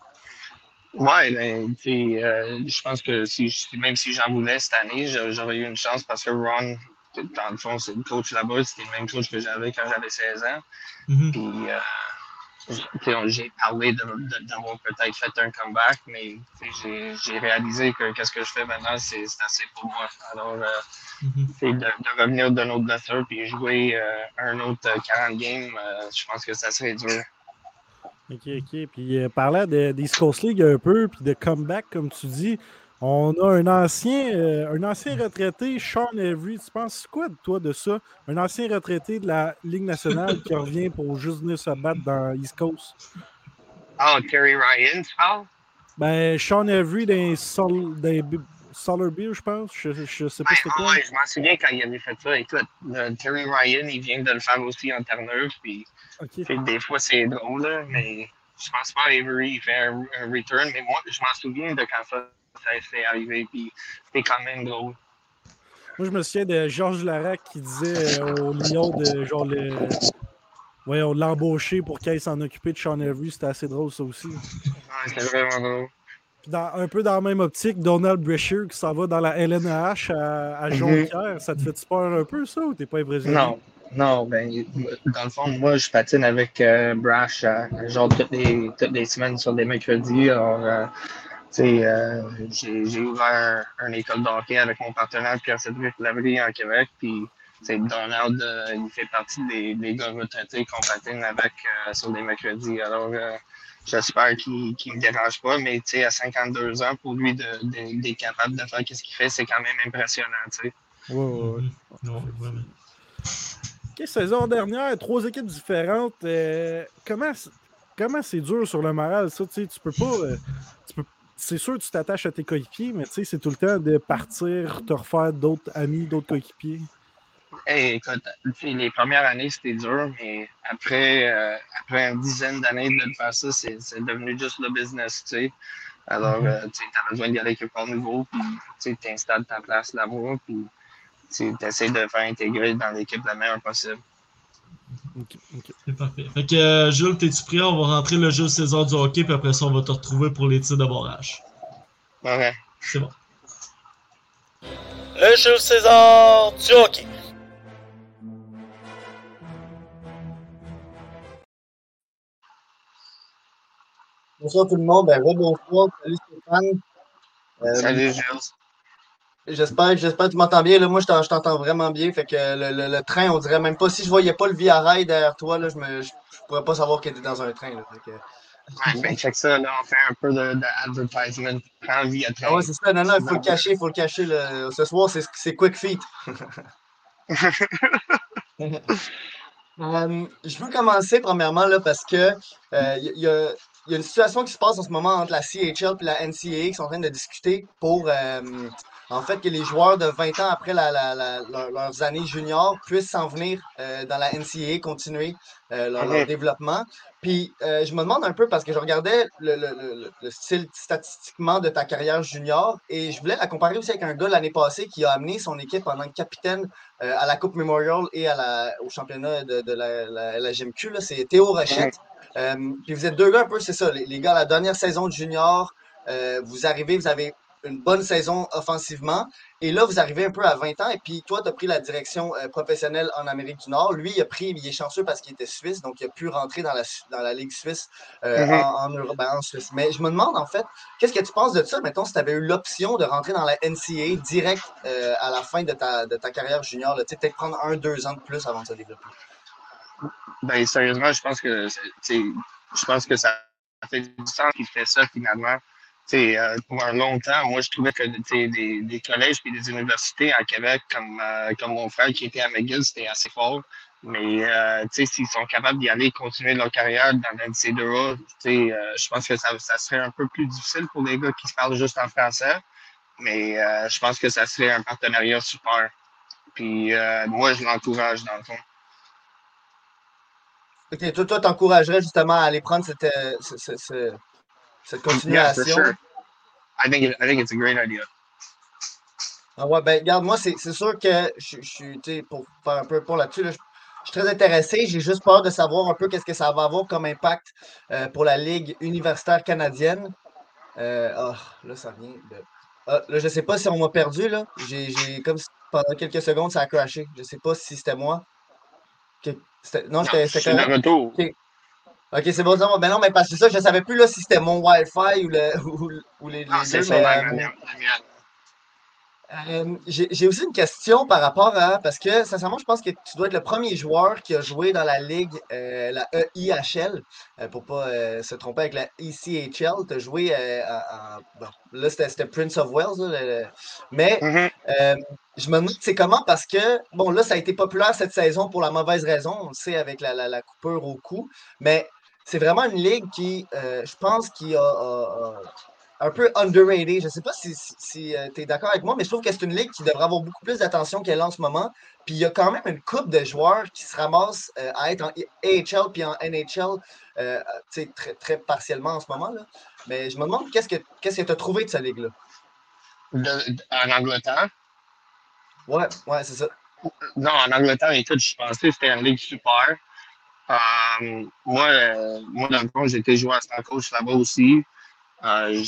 Ouais, ben, euh, je pense que si, même si j'en voulais cette année, j'a- j'aurais eu une chance parce que Ron, dans le fond, c'est le coach là-bas, c'était le même coach que j'avais quand j'avais 16 ans. Mhm. Puis, euh, j'ai parlé d'avoir peut-être fait un comeback, mais j'ai réalisé que qu'est-ce que je fais maintenant, c'est assez pour moi. Alors, euh, Mhm. c'est de, de revenir d'un autre blessure puis jouer euh, un autre euh, 40 games, euh, je pense que ça serait dur. Ok, ok. Puis euh, parlant de, des Coast League un peu, puis de comeback, comme tu dis, on a un ancien, euh, un ancien retraité, Sean Avery. Tu penses quoi de toi de ça? Un ancien retraité de la Ligue nationale qui revient pour juste venir se battre dans East Coast. Oh, Terry Ryan, tu parles? Ben, Sean Avery d'un Sol, d'un B- Solar Beer, je pense. Je, je sais pas Ouais, c'était quoi. ouais, je m'en souviens quand il avait fait ça. Écoute, le Terry Ryan, il vient de le faire aussi en Terre-Neuve, puis des fois c'est drôle, là, mais je pense pas Avery il fait un, un return, mais moi, je m'en souviens de quand ça, ça s'est arrivé, puis c'était quand même drôle. Moi, je me souviens de Georges Larac qui disait euh, au Lyon de genre le. Ouais, on l'embauché pour qu'il s'en occuper de Sean Avery. C'était assez drôle, ça aussi. Ouais, c'était vraiment drôle. Puis dans, un peu dans la même optique, Donald Brescher qui s'en va dans la LNH à, à Mhm. Jonquière. Ça te fait peur un peu, ça, ou t'es pas impressionné? Non, non, ben, dans le fond, moi, je patine avec euh, Brash, euh, genre toutes les, toutes les semaines sur des mercredis. Alors, euh, euh, j'ai j'ai ouvert un, une école de hockey avec mon partenaire Pierre-Cédric Lavry en Québec. Puis, Donald, euh, il fait partie des, des gars retraités qu'on patine avec euh, sur des mercredis. Alors, euh, j'espère qu'il ne me dérange pas, mais tu sais, à 52 ans, pour lui, d'être de, d'être capable de faire ce qu'il fait, c'est quand même impressionnant, tu sais. Ouais, ouais, ouais. Mhm. Ouais, vraiment. Ok, saison dernière, trois équipes différentes. euh, comment c'est- comment c'est dur sur le moral, ça? Tu sais, tu peux pas. euh, tu peux- c'est sûr que tu t'attaches à tes coéquipiers, mais tu sais, c'est tout le temps de partir, te refaire d'autres amis, d'autres coéquipiers. Hey, écoute, les premières années, c'était dur, mais après, euh, après une dizaine d'années de faire ça, c'est devenu juste le business, tu sais. Alors, euh, tu as besoin d'y aller quelque part nouveau, puis tu t'installes ta place là-bas, puis tu essaies de faire intégrer dans l'équipe la meilleure possible. Ok, ok. C'est parfait. Fait que, euh, Jules, t'es-tu prêt? On va rentrer le jeu César du hockey, puis après ça, on va te retrouver pour les tirs de barrage. Ouais. C'est bon. Le jeu César du hockey. Bonsoir tout le monde. Ben, bonsoir. Salut Stéphane. Euh, Salut Jules. J'espère, j'espère que tu m'entends bien. Là, moi, je t'entends vraiment bien. Fait que le, le, train, on dirait même pas. Si je voyais pas le via rail derrière toi, là, je ne pourrais pas savoir qu'il était dans un train. Là, que... Ouais, ben, check ça, là, on fait un peu d'advertisement. De, Prends via train. Ah ouais, c'est ça. Non, non, il faut le cacher, il faut le cacher. Là. Ce soir, c'est Quick Feet. Euh, je veux commencer premièrement là, parce que il euh, y, a, y, a une situation qui se passe en ce moment entre la CHL et la NCAA qui sont en train de discuter pour euh, en fait, que les joueurs de 20 ans après leurs années juniors puissent s'en venir euh, dans la NCAA, continuer euh, leur, développement. Puis, euh, je me demande un peu, parce que je regardais le, style statistiquement de ta carrière junior, et je voulais la comparer aussi avec un gars l'année passée qui a amené son équipe en tant que capitaine à la Coupe Memorial et à la, au championnat de, la, la, GMQ. C'est Théo Rochette. puis vous êtes deux gars un peu, c'est ça, les, les, gars, la dernière saison de junior, vous arrivez, vous avez une bonne saison offensivement. Et là, vous arrivez un peu à 20 ans, et puis toi, tu as pris la direction euh, professionnelle en Amérique du Nord. Lui, il a pris, il est chanceux parce qu'il était suisse, donc il a pu rentrer dans la, dans la Ligue suisse euh, mhm. en, Europe, ben, en Suisse. Mais je me demande, en fait, qu'est-ce que tu penses de ça, mettons, si tu avais eu l'option de rentrer dans la NCA direct euh, à la fin de ta, de ta carrière junior, peut-être prendre un, deux ans de plus avant de se développer? Ben, sérieusement, je pense que je pense que ça fait du sens qu'il fait ça finalement. Euh, pour un long temps, moi, je trouvais que des, collèges et des universités à Québec, comme, euh, comme mon frère qui était à McGill, c'était assez fort. Mais euh, s'ils sont capables d'y aller, continuer leur carrière dans l'NCAA, euh, je pense que ça, ça, serait un peu plus difficile pour les gars qui se parlent juste en français. Mais euh, je pense que ça serait un partenariat super. Puis moi, je l'encourage dans le fond. OK, toi, toi, t'encouragerais justement à aller prendre cette continuation. Yeah, sure. I think, it, I think it's a great idea. Ah ouais, ben, regarde, moi, c'est sûr que je, suis, pour faire un peu pour là-dessus, je, suis très intéressé. J'ai juste peur de savoir un peu qu'est-ce que ça va avoir comme impact euh, pour la Ligue universitaire canadienne. Euh, oh, là, ça vient de. Ah, là, je ne sais pas si on m'a perdu, là. J'ai comme pendant quelques secondes, ça a crashé. Je ne sais pas si c'était moi. Non, c'était quand retour. Ok, c'est bon, Ben non, mais parce que ça, je ne savais plus là, si c'était mon Wi-Fi ou, le, ou, ou les, ah, deux. C'est euh, euh, J'ai aussi une question par rapport à. Parce que, sincèrement, je pense que tu dois être le premier joueur qui a joué dans la ligue, euh, la EIHL, pour ne pas se tromper avec la ECHL. Tu as joué à. bon, là, c'était Prince of Wales. mais mm-hmm. je me demande, c'est comment parce que, bon, là, ça a été populaire cette saison pour la mauvaise raison, on le sait, avec la, la, la coupure au cou. Mais c'est vraiment une ligue qui, euh, je pense, qui a, un peu underrated. Je ne sais pas si, euh, tu es d'accord avec moi, mais je trouve que c'est une ligue qui devrait avoir beaucoup plus d'attention qu'elle a en ce moment. Puis il y a quand même une coupe de joueurs qui se ramassent euh, à être en AHL puis en NHL très, très partiellement en ce moment. Là. Mais je me demande qu'est-ce que tu as trouvé de cette ligue-là? En Angleterre? Ouais, ouais, c'est ça. Non, en Angleterre, écoute, je pensais que c'était une ligue super. Euh, moi, euh, moi, dans le fond, j'étais joueur à coach là-bas aussi. Euh,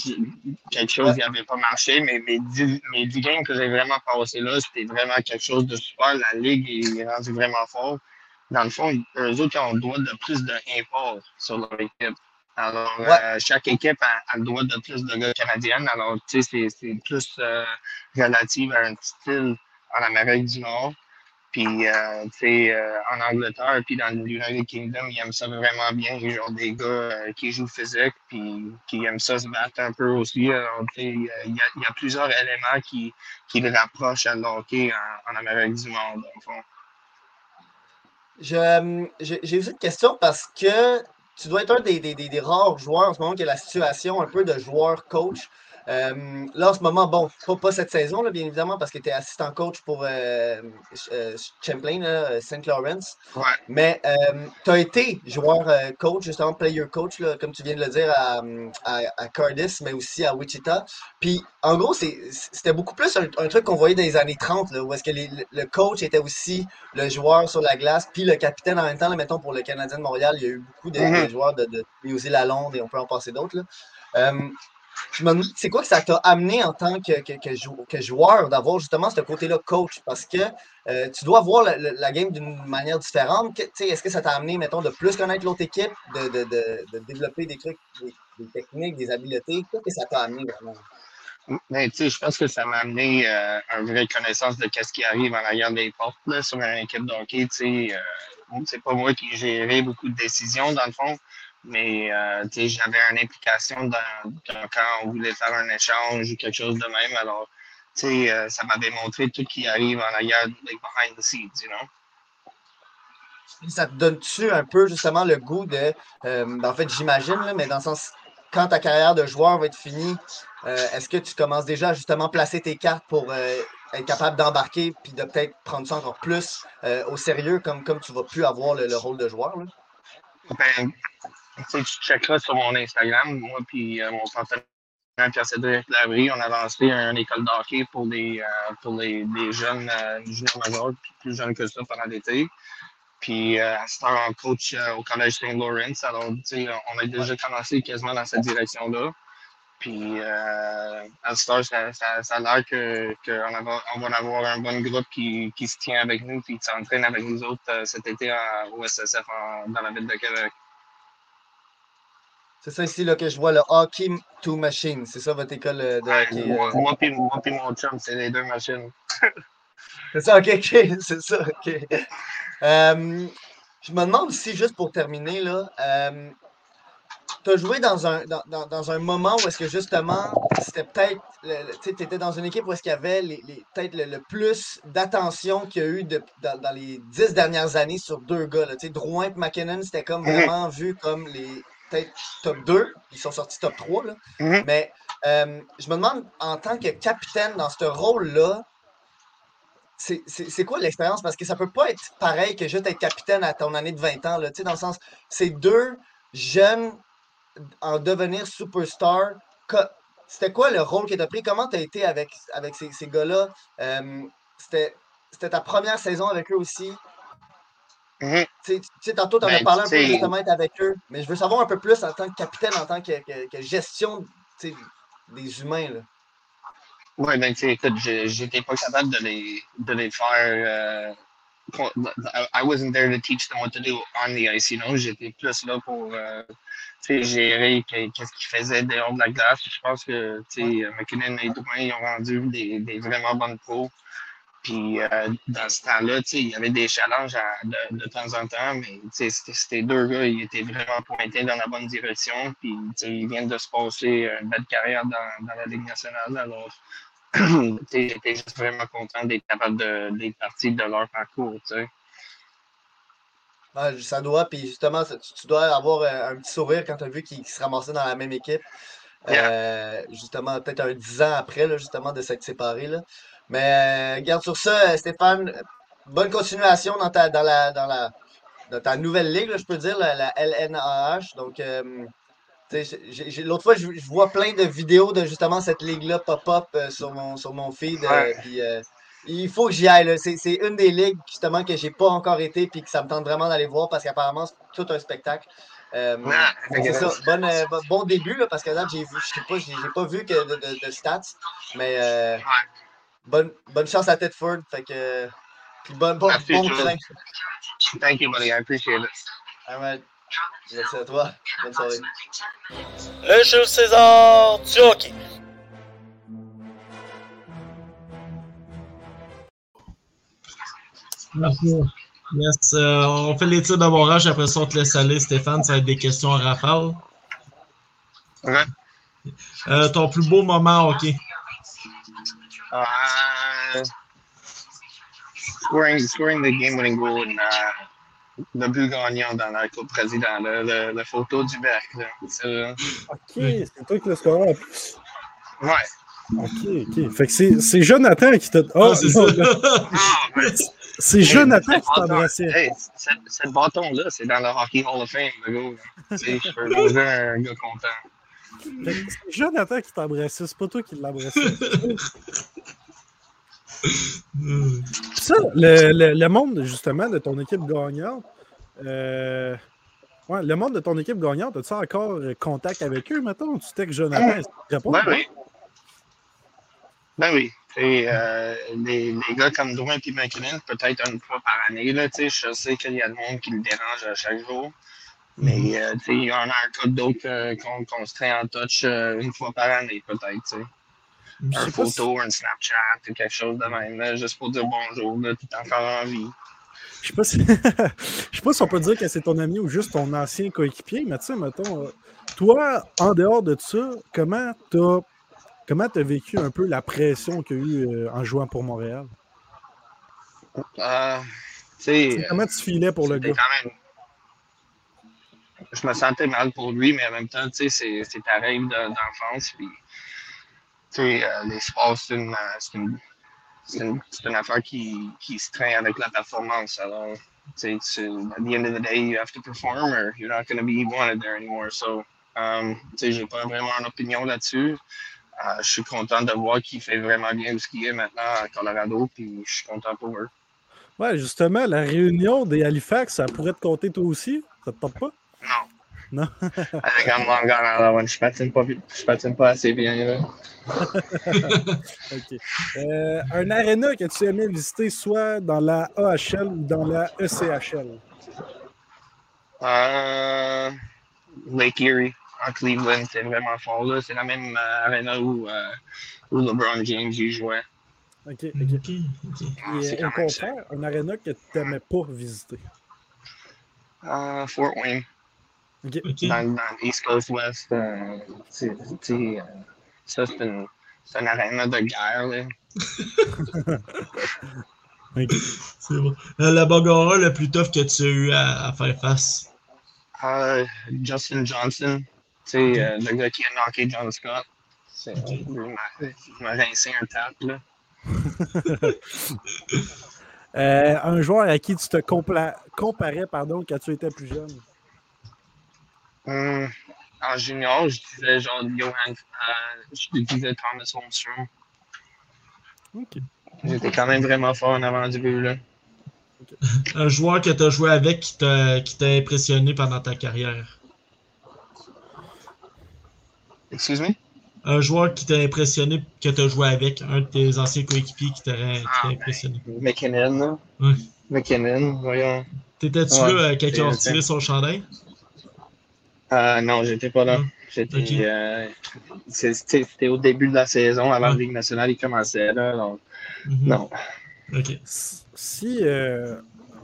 quelque chose n'avait pas marché, mais mes 10, mes games que j'ai vraiment passé là, c'était vraiment quelque chose de super. La ligue est rendue vraiment fort. Dans le fond, eux autres, ont le droit de plus d'import sur leur équipe. Alors, chaque équipe a, le droit de plus de gars canadiens. Alors, tu sais, c'est plus relatif à un style en Amérique du Nord. Puis, euh, tu sais, euh, en Angleterre, puis dans l'United Kingdom, ils aiment ça vraiment bien. Genre des gars euh, qui jouent physique, puis qui aiment ça se battre un peu aussi. il y, a plusieurs éléments qui, qui le rapprochent à l'hockey en, en, Amérique du dans le fond. J'ai aussi une question parce que tu dois être un des, des, des, rares joueurs en ce moment qui a la situation un peu de joueur-coach. Euh, là, en ce moment, bon, pas, pas cette saison, là, bien évidemment, parce que tu es assistant coach pour euh, euh, Champlain, là, St. Lawrence. Ouais. Mais tu as été joueur coach, justement, player coach, là, comme tu viens de le dire, à, à, mais aussi à Wichita. Puis, en gros, c'était beaucoup plus un, un truc qu'on voyait dans les années 30, là, où est-ce que les- le coach était aussi le joueur sur la glace, puis le capitaine en même temps. Mettons, pour le Canadien de Montréal, il y a eu beaucoup de, de Mhm. joueurs de, de New Zealand et on peut en passer d'autres. Je me demande, c'est quoi que ça t'a amené en tant que, que, que jou- que joueur d'avoir justement ce côté-là coach? Parce que euh, tu dois voir la, game d'une manière différente. Est-ce que ça t'a amené, mettons, de plus connaître l'autre équipe, de, développer des trucs, des, techniques, des habiletés? Qu'est-ce que ça t'a amené vraiment? Sais, je pense que ça m'a amené euh, une vraie connaissance de ce qui arrive en arrière des portes sur une équipe de hockey. Tu sais, euh, c'est pas moi qui gérais beaucoup de décisions dans le fond, mais euh, j'avais une implication dans, dans- quand on voulait faire un échange ou quelque chose de même. Alors, tu sais, euh, ça m'avait montré tout ce qui arrive en arrière, like behind the scenes, you know? Ça te donne-tu un peu justement le goût de. euh, ben, en fait, j'imagine, mais dans le sens, quand ta carrière de joueur va être finie, est-ce que tu commences déjà à justement placer tes cartes pour être capable d'embarquer puis de peut-être prendre ça encore plus au sérieux comme, comme tu vas plus avoir le, le rôle de joueur? là? Ben, tu checkeras sur mon Instagram, moi puis euh, mon partenaire Pierre-Cédric Labrie, on a lancé une école de hockey pour les, euh, pour les, les jeunes euh, juniors majeurs, plus jeunes que ça pendant l'été. Puis à cette heure, on coach au Collège St. Lawrence. Alors, tu sais, on a déjà commencé quasiment dans cette direction-là. Puis à cette heure, ça, a l'air que, que va, avoir un bon groupe qui, qui se tient avec nous puis qui s'entraîne avec nous autres cet été au SSF dans la ville de Québec. C'est ça ici là, que je vois le hockey to machine. C'est ça votre école euh, de hockey? euh? Moi, puis moi puis mon chum, c'est les deux machines. C'est ça, ok, ok, c'est ça, ok. Euh, je me demande aussi, juste pour terminer, là, euh, tu as joué dans un, dans, dans- dans un moment où est-ce que justement, c'était peut-être, tu étais dans une équipe où est-ce qu'il y avait les, les- peut-être le, le plus d'attention qu'il y a eu de- dans, dans les dix dernières années sur deux gars. Là, Tu sais, Drouin et McKinnon, c'était comme vraiment vu comme les peut-être top 2, ils sont sortis top 3. Là. Mhm. Mais euh, je me demande, en tant que capitaine dans ce rôle-là, c'est quoi l'expérience? Parce que ça peut pas être pareil que juste être capitaine à ton année de 20 ans. Là, tu sais, dans le sens, c'est deux jeunes en devenir superstar. C'était quoi le rôle que tu as pris? Comment tu as été avec, avec ces, ces gars-là? Euh, c'était ta première saison avec eux aussi. Mhm. Tantôt, tu en as Ben, parlé un peu justement être avec eux, mais je veux savoir un peu plus en tant que capitaine, en tant que, que- que gestion des humains. Là. Ouais, ben, tu écoute, j'étais pas capable de les, de les faire. euh, I wasn't there to teach them what to do on the ice, you know? J'étais plus là pour, euh, gérer que- qu'est-ce qu'ils faisaient dehors de la glace. Je pense que, McKinnon et Drouin, ils ont rendu des, des vraiment bonnes pros. Puis, euh, dans ce temps-là, il y avait des challenges à- de, de temps en temps, mais, ces deux gars, ils étaient vraiment pointés dans la bonne direction. Puis, ils viennent de se passer une belle carrière dans, dans la Ligue nationale. Alors, j'étais juste vraiment content d'être capable de- d'être parti de leur parcours. Ouais, ça doit, puis justement, tu, tu dois avoir euh, un petit sourire quand tu as vu qu'ils se ramassaient dans la même équipe. Euh, justement, peut-être un dix ans après, là, justement, de s'être séparés. Là. Mais euh, garde sur ça, euh, Stéphane, bonne continuation dans ta, dans la, dans la, dans ta nouvelle ligue, là, je peux dire, la, la LNAH. Donc, euh, l'autre fois, je, je vois plein de vidéos de justement cette ligue-là pop-up euh, sur, mon, sur mon feed. Ouais. puis, il faut que j'y aille. C'est une des ligues, justement, que j'ai pas encore été puis que ça me tente vraiment d'aller voir parce qu'apparemment, c'est tout un spectacle. Euh, c'est ça. Euh, bon- bon début, là, parce que là, j'ai vu, je sais pas, j'ai pas vu que de, de- de stats, mais euh, bonne, bonne chance à Tedford. Fait que, puis bon, bon, Merci, bon train. Thank you, buddy. I appreciate it. All right. Merci à toi. Bonne soirée. Le Jules César du hockey. Merci. Yes, euh, on fait les tirs d'aborage, après ça on te laisse aller, Stéphane, ça va être des questions à rafale. Ouais. Euh, ton plus beau moment, ok. Uh, scoring, scoring the game-winning goal in, uh, le but gagnant dans la Coupe Président, le, le, le photo du Berck. Là. Ça, Ok, c'est toi qui l'as scoré en plus. Ouais. Ok, ok. Fait que c'est Jonathan qui t'a. Oh, Ah, c'est ça. c'est Jonathan qui t'a embrassé. Hey, cette, cette bâton-là, c'est dans le Hockey Hall of Fame, le gars. Tu sais, je peux manger un gars content. C'est Jonathan qui t'a embrassé, c'est pas toi qui l'as embrassé. Euh, Ça, le, le- le monde, justement, de ton équipe gagnante, euh, ouais, le monde de ton équipe gagnante, as-tu encore euh, contact avec eux, mettons? Tu textes Jonathan, répond? Ben oui. Ben oui. Et, euh, les, gars comme Drouin et McKinnon, peut-être une fois par année, là, je sais qu'il y a du monde qui le dérange à chaque jour. Mais il y en a cas d'autres qu'on se traîne en touch une fois par année, peut-être. Tu sais. Je Un sais pas si- photo, un Snapchat, ou quelque chose de même, là, juste pour dire bonjour, là, tu es encore en vie. Je sais pas si. Je sais pas si on peut dire que c'est ton ami ou juste ton ancien coéquipier, mais tu sais, mettons, euh, toi, en dehors de ça, comment t'as comment t'as vécu un peu la pression qu'il y a eu euh, en jouant pour Montréal? Euh, Comment tu filais pour le gars? quand même. Je me sentais mal pour lui, mais en même temps, tu sais, c'est- ta rêve de- d'enfance. Puis, sais, euh, les sports, c'est une, euh, une, une, une affaire qui, qui se traîne avec la performance. Alors, tu sais, at the end of the day, you have to perform or you're not going to be wanted there anymore. So, um, tu sais, j'ai pas vraiment une opinion là-dessus. Euh, je suis content de voir qu'il fait vraiment bien ce qu'il est maintenant à Colorado, puis je suis content pour eux. Ouais, justement, la réunion des Halifax, ça pourrait te compter toi aussi? Ça te tente pas? Non. Non? Avec un je patine pas, je patine pas assez bien. Là. Euh, un aréna que tu aimais visiter soit dans la AHL ou dans la ECHL? Euh, Lake Erie, en Cleveland, c'est vraiment fort. là. C'est la même euh, arena où, euh, où LeBron James y jouait. OK. Ah, Et c'est au contraire, un aréna que tu n'aimais pas visiter? Euh, Fort Wayne, Dans, dans l'East Coast West. euh, c'est- tu sais, euh, ça, c'est une, une arena de guerre. Là. OK. C'est bon. Euh, le bagarreur le plus tough que tu as eu à, à faire face? Euh, Justin Johnson, tu sais, euh, le gars qui a knocké John Scott. C'est, Ok. il m'a- il m'a rincé un tap. Là. Euh, un joueur à qui tu te compla- comparais pardon, quand tu étais plus jeune? Hum, en junior, je disais genre Johan, euh, je disais Thomas Holmstrom. OK. J'étais quand même vraiment fort en avant du but, là. Un joueur que tu as joué avec qui t'a qui t'a impressionné pendant ta carrière? Excuse me? Un joueur qui t'a impressionné que tu as joué avec, un de tes anciens coéquipiers qui t'a Ah, ben. impressionné. McKinnon, là. Ouais. McKinnon, voyons. T'étais-tu Ouais, là euh, quand ils ont c'est- retiré son chandail? Euh, non, j'étais pas là. J'étais. Euh, C'était au début de la saison, avant Ouais. la Ligue nationale, il commençait, là. Donc, Mhm. non. Ok. Si, euh,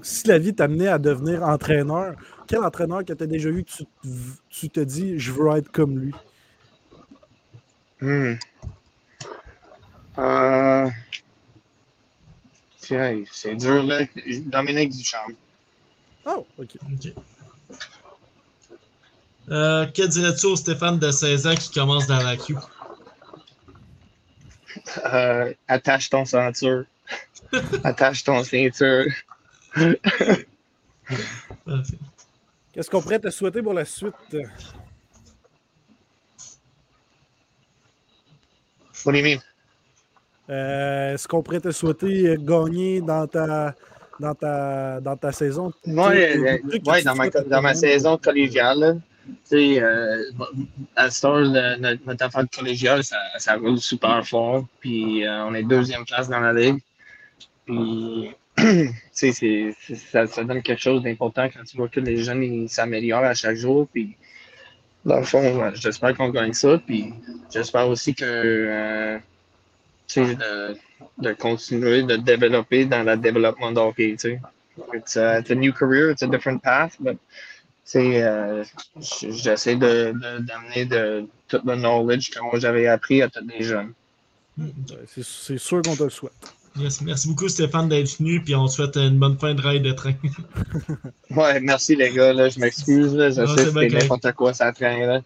si la vie t'amenait à devenir entraîneur, quel entraîneur que tu as déjà eu que tu, tu te dis je veux être comme lui? Hmm. Euh... C'est dur, là. Dominique Duchamp. Oh, OK. Ok. Euh, que dirais-tu au Stéphane de 16 ans qui commence dans la queue? Euh, attache ton ceinture. attache ton ceinture. Qu'est-ce qu'on pourrait te souhaiter pour la suite? What do you mean? Euh, Est-ce qu'on pourrait te souhaiter gagner dans ta, dans ta, dans ta saison? Ouais, tu dans, ma, dans ma saison collégiale, sais, euh, à ce temps, le- notre, affaire de collégiale, ça, ça roule super fort. Puis euh, on est deuxième place dans la ligue. Puis, tu sais, ça, ça donne quelque chose d'important quand tu vois que les jeunes s'améliorent à chaque jour. Puis, dans le fond, ouais, j'espère qu'on gagne ça. Puis, j'espère aussi que, euh, tu sais, de, de continuer de développer dans le développement de hockey, tu sais. It's, a, it's a new career, it's a different path, but tu euh, j'essaie de, de- d'amener de, tout le knowledge que moi j'avais appris à tous les jeunes. Hmm. C'est c'est sûr qu'on te le souhaite. Yes. Merci beaucoup Stéphane d'être venu, puis on te souhaite une bonne fin de rail de train. Ouais, merci les gars, là, je m'excuse, là, je Non, sais c'est que n'importe quoi ça traîne, là.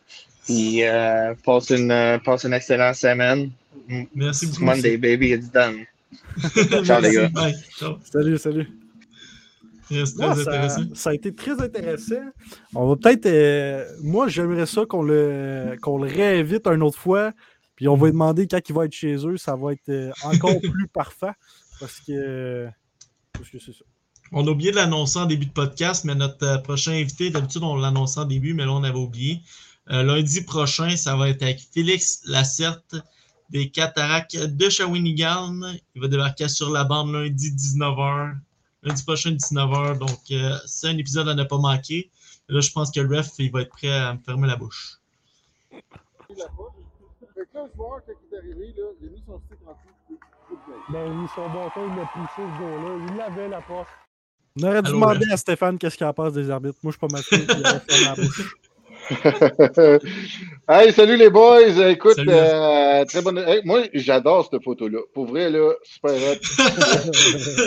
Puis euh, passe, une, passe une excellente semaine. Merci beaucoup. Monday, baby, it's done. Ciao, les gars. Bye. Ciao. Salut, salut. Yes, très Ouais, ça, intéressant. ça a été très intéressant. On va peut-être. euh, moi, j'aimerais ça qu'on le, qu'on le réinvite une autre fois. Puis on va lui demander quand il va être chez eux. Ça va être euh, encore plus parfait. Parce que. Parce que c'est ça. On a oublié de l'annoncer en début de podcast, mais notre euh, prochain invité, d'habitude, on l'annonçait en début, mais là, on avait oublié. Euh, lundi prochain, ça va être avec Félix Lacerte des Cataractes de Shawinigan. Il va débarquer sur la bande lundi 19h. Lundi prochain, 19h. Donc, euh, c'est un épisode à ne pas manquer. Là, je pense que le ref, il va être prêt à me fermer la bouche. Fait que là, le joueur, quand il est arrivé, là, il a mis son stick en dessous. Ben oui, son bâton, il a poussé ce gars-là. Il l'avait la porte. On aurait dû Allô, demander ref. à Stéphane qu'est-ce qu'il en pense des arbitres. Moi, je suis pas mal sûr qu'il aurait fermé la bouche. hey, salut les boys! Écoute, euh, très bonne. Hey, moi, j'adore cette photo-là. Pour vrai, là, super hot.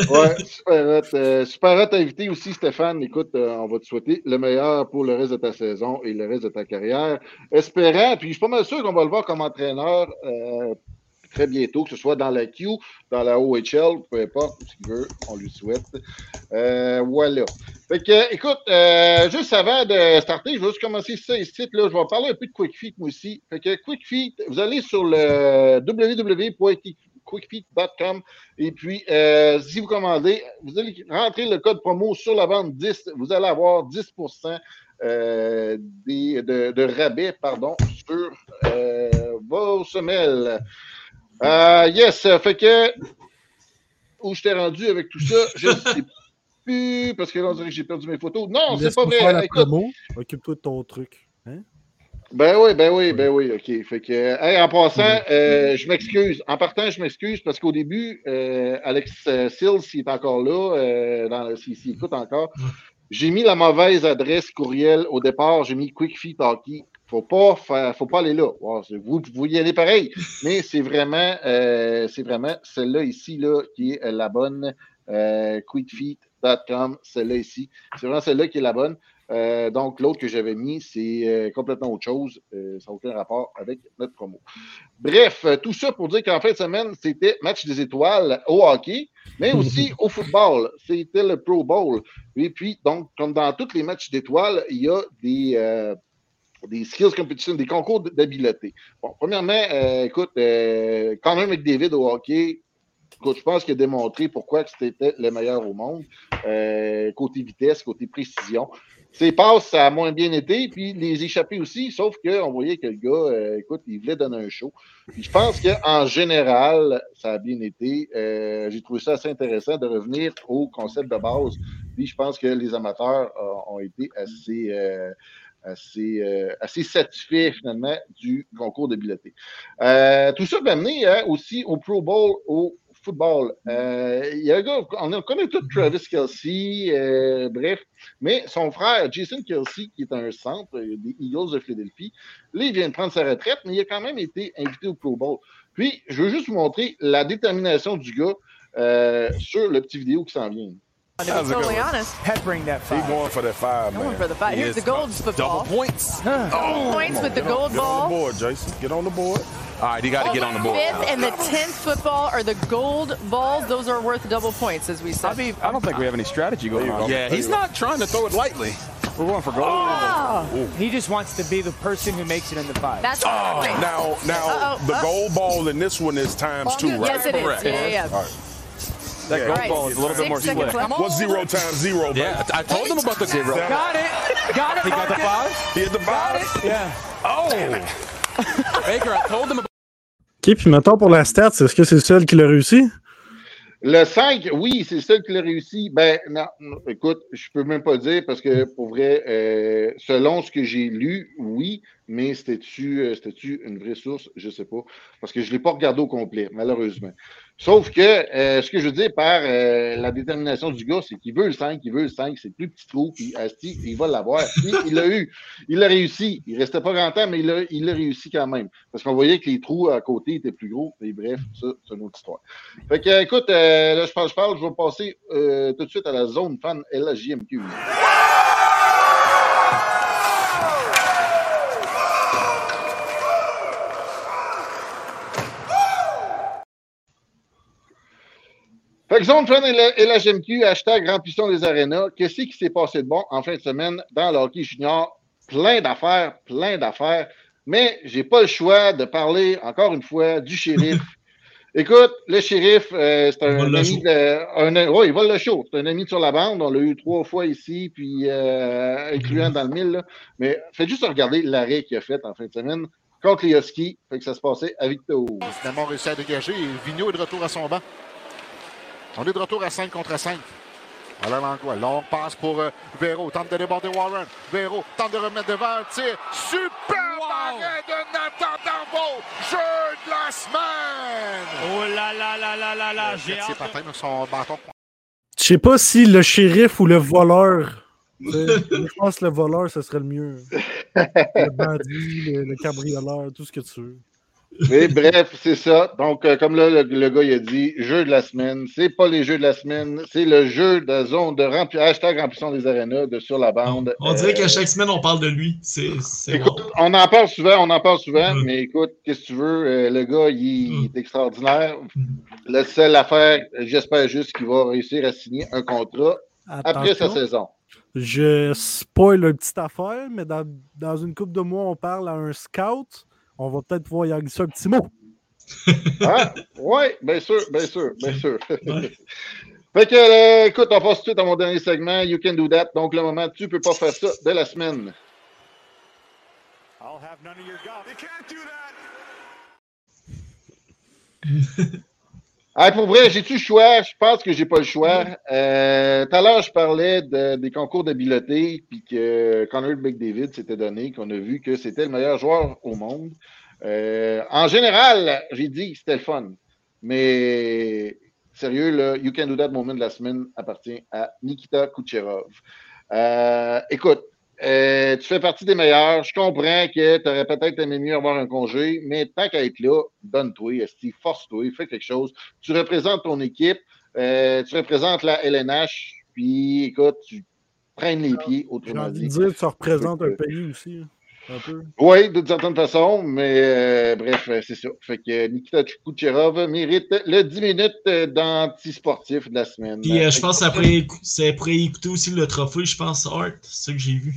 Ouais, super hot. Euh, super hot invité aussi, Stéphane. Écoute, euh, on va te souhaiter le meilleur pour le reste de ta saison et le reste de ta carrière. Espérant, puis je suis pas mal sûr qu'on va le voir comme entraîneur euh, très bientôt, que ce soit dans la Q, dans la OHL, peu importe ce qu'il veut, on lui souhaite. Euh, voilà. Fait que, écoute, euh, juste avant de starter, je vais juste commencer ça ici. Là, je vais parler un peu de QuickFeet, moi aussi. Fait que QuickFeet, vous allez sur le www.quickfeet.com et puis, euh, si vous commandez, vous allez rentrer le code promo sur la vente 10, vous allez avoir 10 euh, des, de, rabais pardon, sur vos semelles. Euh, yes, fait que où je t'ai rendu avec tout ça, je sais plus, parce que là, on dirait que j'ai perdu mes photos. Non, c'est pas vrai. la Écoute, promo. Occupe-toi de ton truc. Hein? ben oui, ben oui, ben oui, OK. Fait que, hey, en passant, euh, je m'excuse. En partant, je m'excuse parce qu'au début, euh, Alex euh, Sills, s'il est encore là, euh, s'il écoute encore, j'ai mis la mauvaise adresse courriel au départ. J'ai mis Quick Feet Hockey. Faut pas faire, faut pas aller là. Wow, vous, y allez pareil, mais c'est vraiment, euh, c'est vraiment celle-là ici là qui est la bonne. Euh, quickfeet.com, celle-là ici. C'est vraiment celle-là qui est la bonne. Euh, donc, l'autre que j'avais mis, c'est euh, complètement autre chose. Euh, ça n'a aucun rapport avec notre promo. Bref, tout ça pour dire qu'en fin de semaine, c'était match des étoiles au hockey, mais aussi au football. C'était le Pro Bowl. Et puis, donc, comme dans tous les matchs d'étoiles, il y a des, des skills competition, des concours d'habileté. Bon, premièrement, euh, écoute, euh, Connor McDavid au hockey, écoute, je pense qu'il a démontré pourquoi c'était le meilleur au monde. Euh, côté vitesse, côté précision. Ses passes, ça a moins bien été, puis les échappés aussi, sauf qu'on voyait que le gars, écoute, il voulait donner un show. Je pense qu'en général, ça a bien été. J'ai trouvé ça assez intéressant de revenir au concept de base. Puis je pense que les amateurs ont été assez, assez, euh, assez satisfaits finalement du concours d'habileté. Euh, tout ça m'a amené hein, aussi au Pro Bowl, au football. Euh, il y a un gars, on connaît tout Travis Kelsey, euh, bref, mais son frère, Jason Kelsey, qui est un centre euh, des Eagles de Philadelphie, lui, il vient de prendre sa retraite, mais il a quand même été invité au Pro Bowl. Puis, je veux juste vous montrer la détermination du gars euh, sur le petit vidéo qui s'en vient. To be totally honest, peppering that He five. going for that five, going man. for the five. He Here's the gold football. Double points. Double points with the Get on- gold get on ball. the board, Jason. Get on the board. All right, he got to get on the board. Fifth and the tenth football are the gold balls. Those are worth double points, as we said. I mean, I don't think we have any strategy going on. Yeah, he's not trying to throw it lightly. We're going for gold. Oh, He just wants to be the person who makes it in the five. that's Oh, right. now, now Uh-oh, the uh- gold ball in this one is times two, right? Yes, it is. Correct. Yeah, yeah, yeah. That Yeah. Right. ball is a little bit more slick. What's zero times zero? baby? Yeah, I told him about the zero. Got it. Got it. He got the five? He hit the five. Yeah. Oh, Baker, I told him about. OK, puis mettons pour la stat, est-ce que c'est le seul qui l'a réussi? Le 5, oui, c'est ça qui l'a réussi. Ben, non, non, écoute, je peux même pas dire parce que pour vrai, euh, selon ce que j'ai lu, oui, mais c'était-tu euh, c'était-tu une vraie source? Je sais pas. Parce que je l'ai pas regardé au complet, malheureusement. Sauf que euh, ce que je veux dire par euh, la détermination du gars, c'est qu'il veut le 5, il veut le 5, c'est le plus petit trou, puis Asti, il va l'avoir. Il l'a eu. Il l'a réussi. Il restait pas grand temps, mais il l'a il l'a réussi quand même. Parce qu'on voyait que les trous à côté étaient plus gros. Et bref, ça, c'est une autre histoire. Fait que, écoute, euh, là, je parle, je parle, je vais passer euh, tout de suite à la zone fan LHJMQ. Fait que Zone Fan et la, et la GMQ, hashtag remplissons les arénas. Qu'est-ce qui s'est passé de bon en fin de semaine dans le hockey junior? Plein d'affaires, plein d'affaires. Mais j'ai pas le choix de parler, encore une fois, du shérif. Écoute, le shérif, euh, c'est un le ami de, un, ouais, il vole le show. C'est un ami sur la bande. On l'a eu trois fois ici, puis euh, incluant dans le mille. là. Mais faites juste regarder l'arrêt qu'il a fait en fin de semaine contre les Huskies. Fait que ça se passait à Victor. Finalement, réussi à dégager Vigneault est de retour à son banc. On est de retour à 5 contre 5. Alain Langlois, longue passe pour euh, Véro, tente de déborder Warren. Véro tente de remettre devant, tir. Super arrêt de Nathan Darbo. Jeu de la semaine. Oh là là là là là là, j'ai hâte. Dans son bâton. Je sais pas si le shérif ou le voleur. Je pense que le voleur, ce serait le mieux. Le bandit, le, le cabrioleur, tout ce que tu veux. Mais bref, c'est ça. Donc, euh, comme là, le, le gars il a dit, jeu de la semaine, c'est pas les jeux de la semaine, c'est le jeu de zone de rempli hashtag remplissons les arénas de sur la bande. On dirait Euh, qu'à chaque semaine, on parle de lui. C'est Écoute, on en parle souvent, on en parle souvent, Mm. mais écoute, qu'est-ce que tu veux? euh, le gars, il, il est extraordinaire. La seule affaire, j'espère juste qu'il va réussir à signer un contrat après sa saison. Je spoil une petite affaire, mais dans, dans une couple de mois, on parle à un scout. On va peut-être pouvoir y glisser un petit mot. Ah, oui, bien sûr, bien sûr, bien sûr. Ouais. fait que, euh, écoute, on passe tout de suite à mon dernier segment, You Can Do That. Donc, le moment, tu peux pas faire ça de la semaine. I'll have none of your golf. You can't do that. Pour vrai, j'ai-tu le choix? Je pense que j'ai pas le choix. Euh, tout à l'heure, je parlais de- des concours d'habileté, puis que Connor McDavid s'était donné, qu'on a vu que c'était le meilleur joueur au monde. Euh, en général, j'ai dit c'était le fun. Mais sérieux, le You Can Do That moment de la semaine appartient à Nikita Kucherov. Euh, écoute, euh, tu fais partie des meilleurs. Je comprends que tu aurais peut-être aimé mieux avoir un congé, mais tant qu'à être là, donne-toi, esti, force-toi, fais quelque chose. Tu représentes ton équipe, euh, tu représentes la LNH, puis écoute, tu traînes les pieds, J'ai autrement envie de dit. dire que ça représente un pays aussi. hein, Un peu. Oui, d'une certaine façon, mais euh, bref, euh, c'est ça. Fait que Nikita Kucherov mérite le 10 minutes euh, d'anti-sportif de la semaine. Puis euh, je pense que ça pourrait, écou- ça pourrait écouter aussi le trophée, je pense, Art. C'est ça que j'ai vu.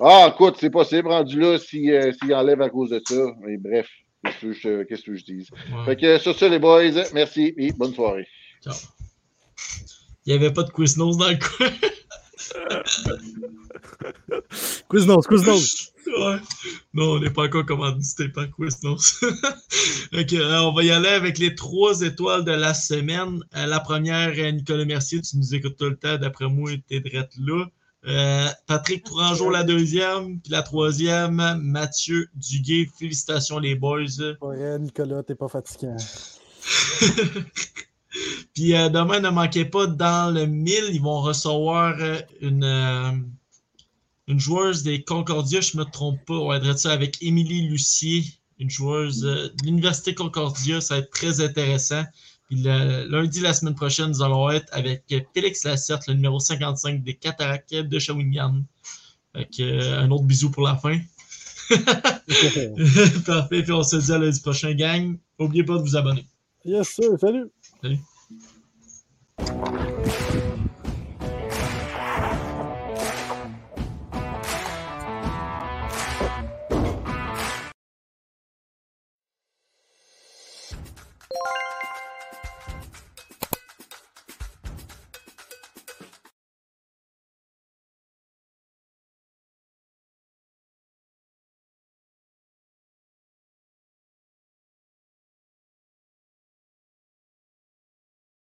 Ah, écoute, c'est possible, rendu là, s'il euh, enlève à cause de ça. Mais bref, qu'est-ce que je, qu'est-ce que je dise? Ouais. Fait que sur ça, les boys, merci et bonne soirée. Ciao. Il n'y avait pas de Quiznos dans le coin. Quiznos, Quiznos. Ouais. Non, on n'est pas encore commandité par Quiznos. ok, euh, on va y aller avec les trois étoiles de la semaine. Euh, la première, euh, Nicolas Mercier, tu nous écoutes tout le temps. D'après moi, t'es drette là. Euh, Patrick Tourangeau, la deuxième. Puis la troisième, Mathieu Duguay. Félicitations, les boys. Ouais, Nicolas, t'es pas fatiguant. Puis euh, demain, ne manquez pas, dans le 1000, ils vont recevoir euh, une, euh, une joueuse des Concordia, je ne me trompe pas. On va être ça avec Émilie Lucier, une joueuse euh, de l'Université Concordia. Ça va être très intéressant. Puis le- lundi, la semaine prochaine, nous allons être avec Félix Lasserte, le numéro 55 des Cataractes de Shawinigan. Un autre bisou pour la fin. Parfait. Puis on se dit à lundi prochain, gang. N'oubliez pas de vous abonner. Yes, sir. Salut. sim.